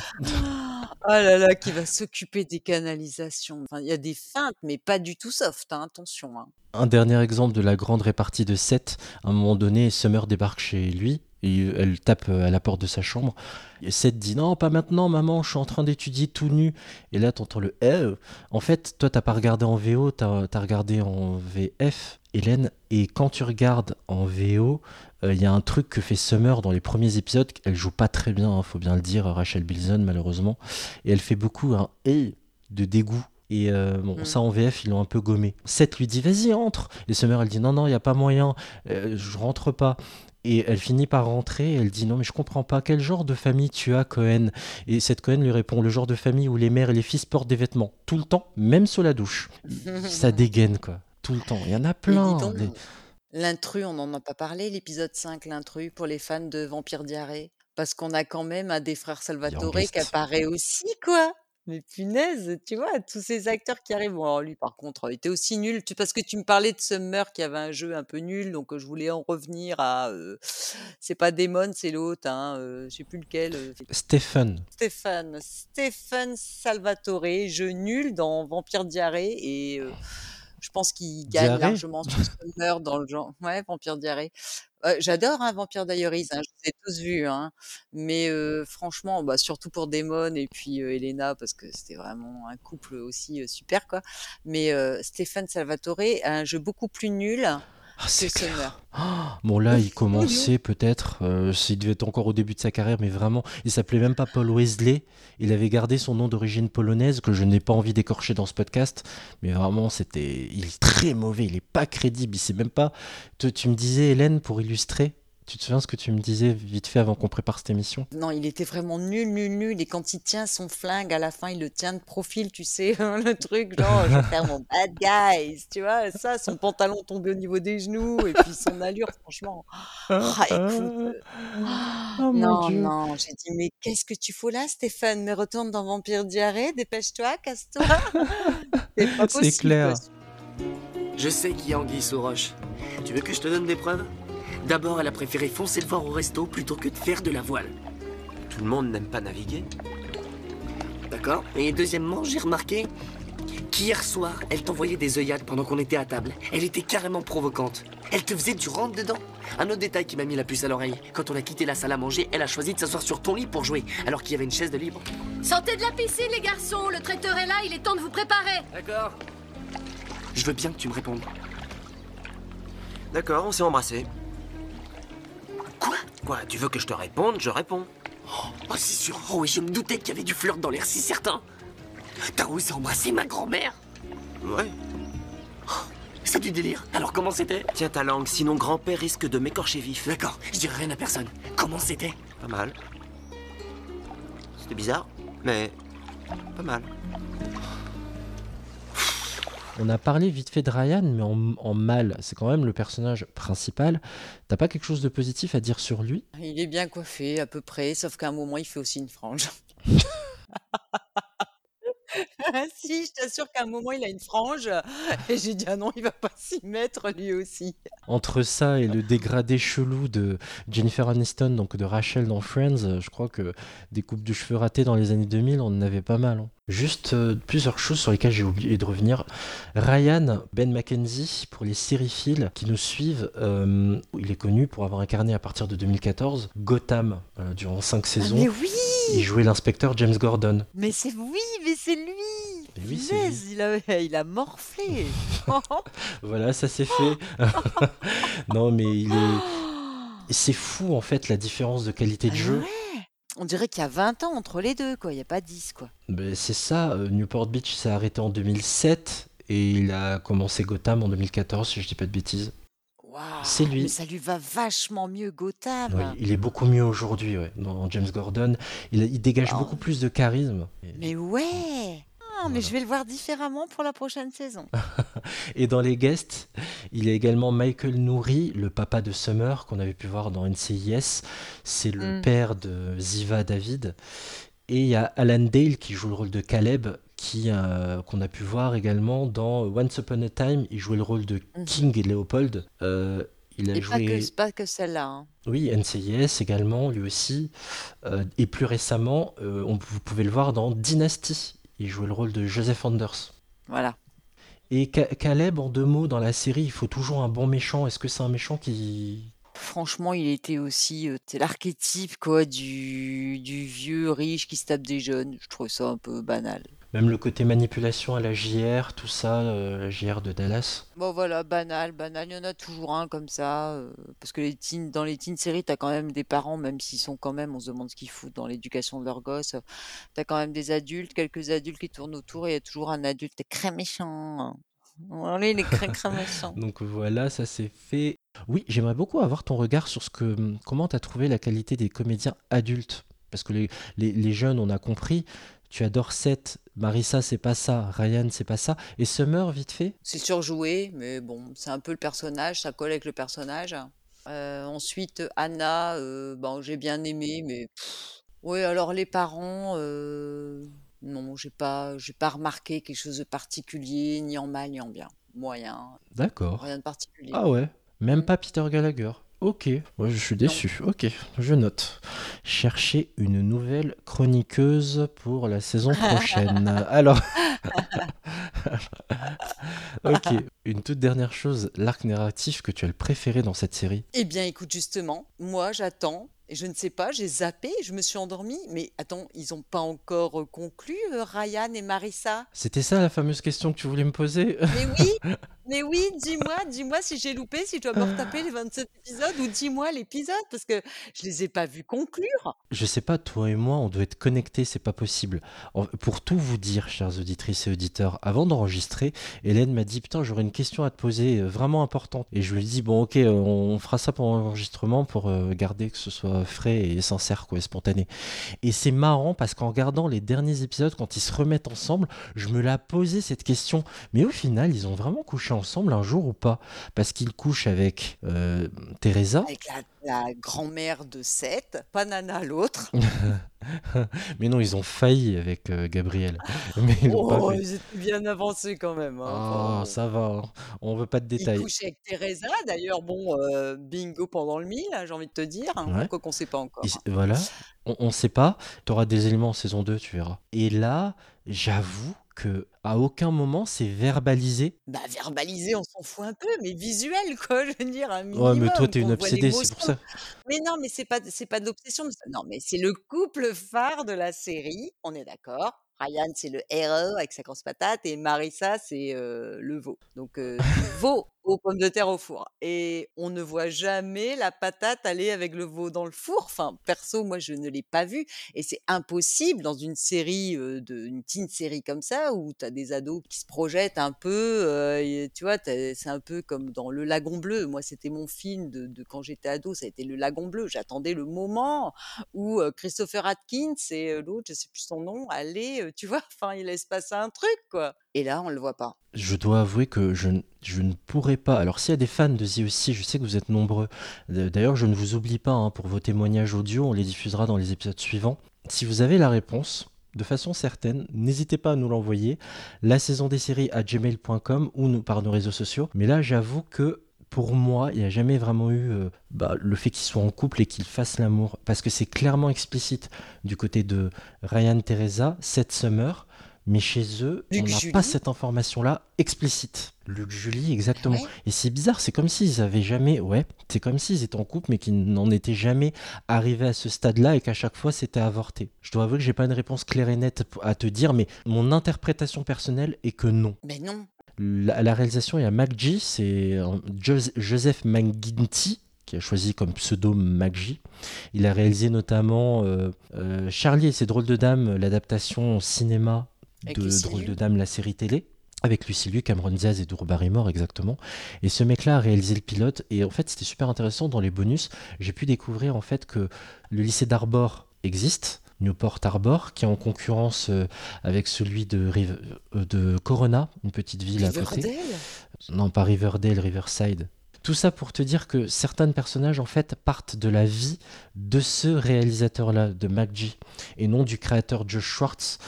Oh là là, qui va s'occuper des canalisations. Enfin, il y a des feintes, mais pas du tout soft, hein, attention. hein. Un dernier exemple de la grande répartie de Seth. À un moment donné, Summer débarque chez lui et elle tape euh, à la porte de sa chambre. Et Seth dit non, pas maintenant, maman, je suis en train d'étudier tout nu. Et là, t'entends le eh. En fait, toi, t'as pas regardé en VO, t'as as regardé en VF, Hélène. Et quand tu regardes en VO, il y a un truc que fait Summer dans les premiers épisodes. Elle joue pas très bien, hein, faut bien le dire, Rachel Bilson, malheureusement. Et elle fait beaucoup un eh de dégoût. Et euh, bon, Mm. ça en VF, ils l'ont un peu gommé. Seth lui dit vas-y, entre. Et Summer, elle dit non, non, il n'y a pas moyen, euh, je rentre pas. Et elle finit par rentrer, et elle dit non mais je comprends pas, quel genre de famille tu as Cohen? Et cette Cohen lui répond le genre de famille où les mères et les fils portent des vêtements, tout le temps, même sous la douche. ça dégaine quoi, tout le temps. Il y en a plein. L'intrus, on n'en a pas parlé, l'épisode 5, l'intrus, pour les fans de Vampire Diarrhée? Parce qu'on a quand même un des frères Salvatore qui apparaît aussi, quoi. Mais punaise, tu vois, tous ces acteurs qui arrivent. Bon, alors lui, par contre, il était aussi nul. Tu, parce que tu me parlais de Summer qui avait un jeu un peu nul, donc je voulais en revenir à. euh, c'est pas Damon, c'est l'autre, hein, euh, je sais plus lequel. euh, Stéphane, Stéphane Salvatore, jeu nul dans Vampire Diarrhée et euh, je pense qu'il gagne Diarrhée? largement sur Summer dans le genre. Ouais, Vampire Diarrhée. Euh, J'adore hein, Vampire Diaries, hein, je les ai tous vus, hein, mais euh, franchement, bah, surtout pour Damon et puis euh, Elena parce que c'était vraiment un couple aussi super quoi. Mais Stéphane Salvatore a un jeu beaucoup plus nul que Summer. Bon là, il commençait peut-être, euh, il devait être encore au début de sa carrière, mais vraiment, il s'appelait même pas Paul Wesley. Il avait gardé son nom d'origine polonaise que je n'ai pas envie d'écorcher dans ce podcast, mais vraiment, c'était, il est très mauvais, il est pas crédible, il sait même pas. Tu, tu me disais, Hélène, pour illustrer, tu te souviens ce que tu me disais vite fait avant qu'on prépare cette émission? Non, il était vraiment nul, nul, nul. Et quand il tient son flingue, à la fin, il le tient de profil, tu sais, le truc, genre, je vais faire mon bad guys, tu vois, ça, son pantalon tombé au niveau des genoux, et puis son allure, franchement. Ah, écoute, Oh, mon non, Dieu. non, j'ai dit, mais qu'est-ce que tu fous là, Stéphane? Mais retourne dans Vampire Diarrhée, dépêche-toi, casse-toi. C'est clair. Je sais qui est Anguille sous roche. Tu veux que je te donne des preuves? D'abord, elle a préféré foncer le voir au resto plutôt que de faire de la voile. Tout le monde n'aime pas naviguer. D'accord Et deuxièmement, j'ai remarqué qu'hier soir, elle t'envoyait des œillades pendant qu'on était à table. Elle était carrément provocante. Elle te faisait du rentre-dedans. Un autre détail qui m'a mis la puce à l'oreille. Quand on a quitté la salle à manger, elle a choisi de s'asseoir sur ton lit pour jouer, alors qu'il y avait une chaise de libre. Sortez de la piscine, les garçons. Le traiteur est là, il est temps de vous préparer. D'accord. Je veux bien que tu me répondes. D'accord, on s'est embrassé. Quoi Quoi Tu veux que je te réponde Je réponds. Oh, c'est sûr. Oh, oui, je me doutais qu'il y avait du flirt dans l'air si certain. T'as osé embrasser ma grand-mère Ouais. C'est du délire. Alors comment c'était Tiens ta langue, sinon grand-père risque de m'écorcher vif. D'accord, je dirai rien à personne. Comment c'était Pas mal. C'était bizarre, mais pas mal. On a parlé vite fait de Ryan, mais en, en mal, c'est quand même le personnage principal. T'as pas quelque chose de positif à dire sur lui? Il est bien coiffé, à peu près, sauf qu'à un moment, il fait aussi une frange. si, je t'assure qu'à un moment, il a une frange. Et j'ai dit, ah non, il va pas s'y mettre, lui aussi. Entre ça et le dégradé chelou de Jennifer Aniston, donc de Rachel dans Friends, je crois que des coupes de cheveux ratées dans les années 2000, on en avait pas mal. hein. Juste euh, plusieurs choses sur lesquelles j'ai oublié de revenir. Ryan Ben McKenzie, pour les sériphiles qui nous suivent, euh, il est connu pour avoir incarné à partir de 2014 Gotham euh, durant 5 saisons. mais oui Il jouait l'inspecteur James Gordon. Mais c'est oui, mais c'est lui oui, c'est Punaise, il a, il a morflé Voilà, ça c'est fait. non, mais il est. C'est fou en fait la différence de qualité de jeu. On dirait qu'il y a 20 ans entre les deux, quoi. Il n'y a pas 10, quoi. Ben, c'est ça, euh, Newport Beach s'est arrêté en 2007 et il a commencé Gotham en 2014, si je dis pas de bêtises. c'est lui. Mais ça lui va vachement mieux, Gotham. Il est beaucoup mieux aujourd'hui, ouais, dans James Gordon. Il, il dégage Oh. beaucoup plus de charisme. Mais ouais Ah, mais je vais le voir différemment pour la prochaine saison. Et dans les guests, il y a également Michael Nouri, le papa de Summer, qu'on avait pu voir dans NCIS. C'est le Mm. père de Ziva David. Et il y a Alan Dale qui joue le rôle de Caleb, qui euh, qu'on a pu voir également dans Once Upon a Time. Il jouait le rôle de Mhm. King et Léopold. Euh, il a Et pas joué. que, pas que celle-là. hein. Oui, NCIS également, lui aussi. Euh, et plus récemment, euh, on, vous pouvez le voir dans Dynasty. Il jouait le rôle de Joseph Anders. Voilà. Et Ca- Caleb, en deux mots, dans la série, il faut toujours un bon méchant. Est-ce que c'est un méchant qui... Franchement, il était aussi. euh, l'archétype, quoi, du, du vieux riche qui se tape des jeunes. Je trouve ça un peu banal. Même le côté manipulation à la JR, tout ça, euh, la JR de Dallas. Bon, voilà, banal, banal. Il y en a toujours un comme ça. euh, parce que les teen, dans les teen séries, t'as quand même des parents, même s'ils sont quand même, on se demande ce qu'ils foutent dans l'éducation de leurs gosses. T'as quand même des adultes, quelques adultes qui tournent autour, et il y a toujours un adulte très méchant. Allez, il est très, très méchant. Donc voilà, ça c'est fait. Oui, j'aimerais beaucoup avoir ton regard sur ce que, comment tu as trouvé la qualité des comédiens adultes? Parce que les, les, les jeunes, on a compris. Tu adores Seth, Marissa, c'est pas ça, Ryan, c'est pas ça. Et Summer, vite fait? C'est surjoué, mais bon, c'est un peu le personnage, ça colle avec le personnage. Euh, ensuite, Anna, euh, bon, j'ai bien aimé, mais ouais, alors les parents, euh, non, j'ai pas, j'ai pas remarqué quelque chose de particulier, ni en mal ni en bien, moyen, D'accord. rien de particulier. Ah ouais, même pas Peter Gallagher. Ok, moi je suis déçu. Ok, je note. Chercher une nouvelle chroniqueuse pour la saison prochaine. Alors, ok, une toute dernière chose, l'arc narratif que tu as le préféré dans cette série? Eh bien, écoute, justement, moi, j'attends. Et je ne sais pas, j'ai zappé, je me suis endormie. Mais attends, ils n'ont pas encore euh, conclu, euh, Ryan et Marissa? C'était ça la fameuse question que tu voulais me poser? Mais oui, mais oui, dis-moi, dis-moi si j'ai loupé, si je dois me retaper les 27 épisodes, ou dis-moi l'épisode, parce que je les ai pas vus conclure. Je sais pas, toi et moi, on doit être connectés, c'est pas possible. En- Pour tout vous dire, chers auditrices et auditeurs, avant d'enregistrer, Hélène m'a dit Putain, j'aurais une question à te poser euh, vraiment importante. Et je lui ai dit Bon, ok, euh, on fera ça pendant l'enregistrement pour euh, garder que ce soit frais et sincère, quoi, et spontané. Et c'est marrant parce qu'en regardant les derniers épisodes, quand ils se remettent ensemble, je me la posé cette question. Mais au final, ils ont vraiment couché ensemble un jour ou pas? Parce qu'ils couchent avec euh, Teresa. Avec la, la grand-mère de Seth, pas Nana l'autre. Mais non, ils ont failli avec euh, Gabriel. Mais ils l'ont Oh, pas fait. ils étaient bien avancés quand même. hein. Ah, Enfin, ça va, hein. on veut pas de Il détails. couche avec Teresa, d'ailleurs, bon, euh, bingo pendant le mille, hein, j'ai envie de te dire. Ouais. Quoi qu'on sait pas encore. C- voilà, on, on sait pas, tu auras des éléments en saison 2, tu verras. Et là, j'avoue que à aucun moment c'est verbalisé. Bah, verbaliser, on s'en fout un peu, mais visuel, quoi, je veux dire, un Ouais, mais toi, minimum, t'es une qu'on voit obsédée, c'est pour ça. Mais non, mais c'est pas, c'est pas de l'obsession, mais ça- non, mais c'est le couple phare de la série, on est d'accord. Ryan, c'est le héros avec sa grosse patate, et Marissa, c'est euh, le veau. Donc, euh, veau aux pommes de terre au four. Et on ne voit jamais la patate aller avec le veau dans le four. Enfin, perso, moi, je ne l'ai pas vu. Et c'est impossible dans une série, de, une teen série comme ça, où tu as des ados qui se projettent un peu. et tu vois, c'est un peu comme dans Le Lagon Bleu. Moi, c'était mon film de, quand j'étais ado, ça a été Le Lagon Bleu. J'attendais le moment où Christopher Atkins et l'autre, je sais plus son nom, allaient, tu vois, enfin, il laisse passer un truc, quoi. Et là, on le voit pas. Je dois avouer que je, je ne pourrais pas. Alors, s'il y a des fans de The aussi, je sais que vous êtes nombreux. D'ailleurs, je ne vous oublie pas hein, pour vos témoignages audio, on les diffusera dans les épisodes suivants. Si vous avez la réponse, de façon certaine, n'hésitez pas à nous l'envoyer. La saison des séries à gmail.com ou nous, par nos réseaux sociaux. Mais là, j'avoue que pour moi, il n'y a jamais vraiment eu euh, bah, le fait qu'ils soient en couple et qu'ils fassent l'amour. Parce que c'est clairement explicite du côté de Ryan Teresa, cette Summer. Mais chez eux, Luc on n'a pas cette information-là explicite. Luc Julie, exactement. Ouais Et c'est bizarre, c'est comme s'ils avaient jamais, ouais, c'est comme s'ils étaient en couple, mais qu'ils n'en étaient jamais arrivés à ce stade-là et qu'à chaque fois c'était avorté. Je dois avouer que j'ai pas une réponse claire et nette à te dire, mais mon interprétation personnelle est que non. Mais non. La, la réalisation, il y a MacG, c'est euh, Jos- Joseph McGuinty qui a choisi comme pseudo MacG. Il a réalisé notamment euh, euh, Charlie et ses drôles de dames, l'adaptation au cinéma de Liu. de dames, la série télé. Avec Lucy Liu, Cameron Diaz et Drew Barrymore, exactement. Et ce mec-là a réalisé le pilote. Et en fait, c'était super intéressant dans les bonus. J'ai pu découvrir en fait que le lycée d'Arbor existe. Newport Harbor, qui est en concurrence euh, avec celui de, euh, de Corona, une petite ville à côté. Non, pas Riverdale, Riverside. Tout ça pour te dire que certains personnages, en fait, partent de la vie de ce réalisateur-là, de MacG, et non du créateur Josh Schwartz.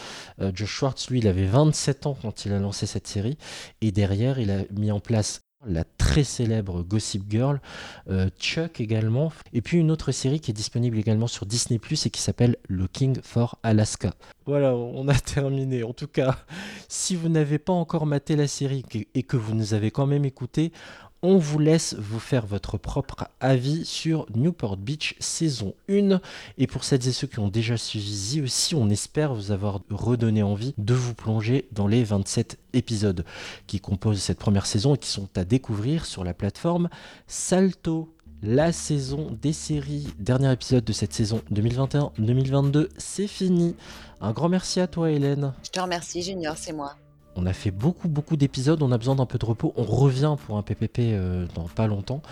Euh, Josh Schwartz, lui, il avait 27 ans quand il a lancé cette série, et derrière, il a mis en place la très célèbre Gossip Girl, euh, Chuck également, et puis une autre série qui est disponible également sur Disney ⁇ et qui s'appelle Looking for Alaska. Voilà, on a terminé. En tout cas, si vous n'avez pas encore maté la série et que vous nous avez quand même écouté, on vous laisse vous faire votre propre avis sur Newport Beach saison 1. Et pour celles et ceux qui ont déjà suivi aussi, on espère vous avoir redonné envie de vous plonger dans les 27 épisodes qui composent cette première saison et qui sont à découvrir sur la plateforme Salto. La saison des séries, dernier épisode de cette saison 2021-2022, c'est fini. Un grand merci à toi Hélène. Je te remercie, Junior, c'est moi. On a fait beaucoup beaucoup d'épisodes, on a besoin d'un peu de repos, on revient pour un PPP euh, dans pas longtemps.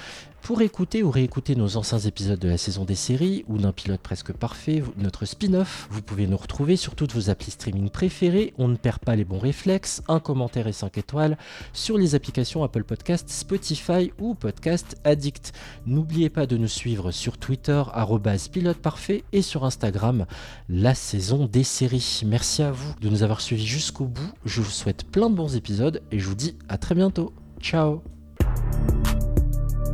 Pour écouter ou réécouter nos anciens épisodes de la saison des séries ou d'un pilote presque parfait, notre spin-off, vous pouvez nous retrouver sur toutes vos applis streaming préférées, on ne perd pas les bons réflexes, un commentaire et 5 étoiles sur les applications Apple Podcast, Spotify ou Podcast Addict. N'oubliez pas de nous suivre sur Twitter arobase pilote parfait et sur Instagram la saison des séries. Merci à vous de nous avoir suivis jusqu'au bout. Je vous souhaite plein de bons épisodes et je vous dis à très bientôt. Ciao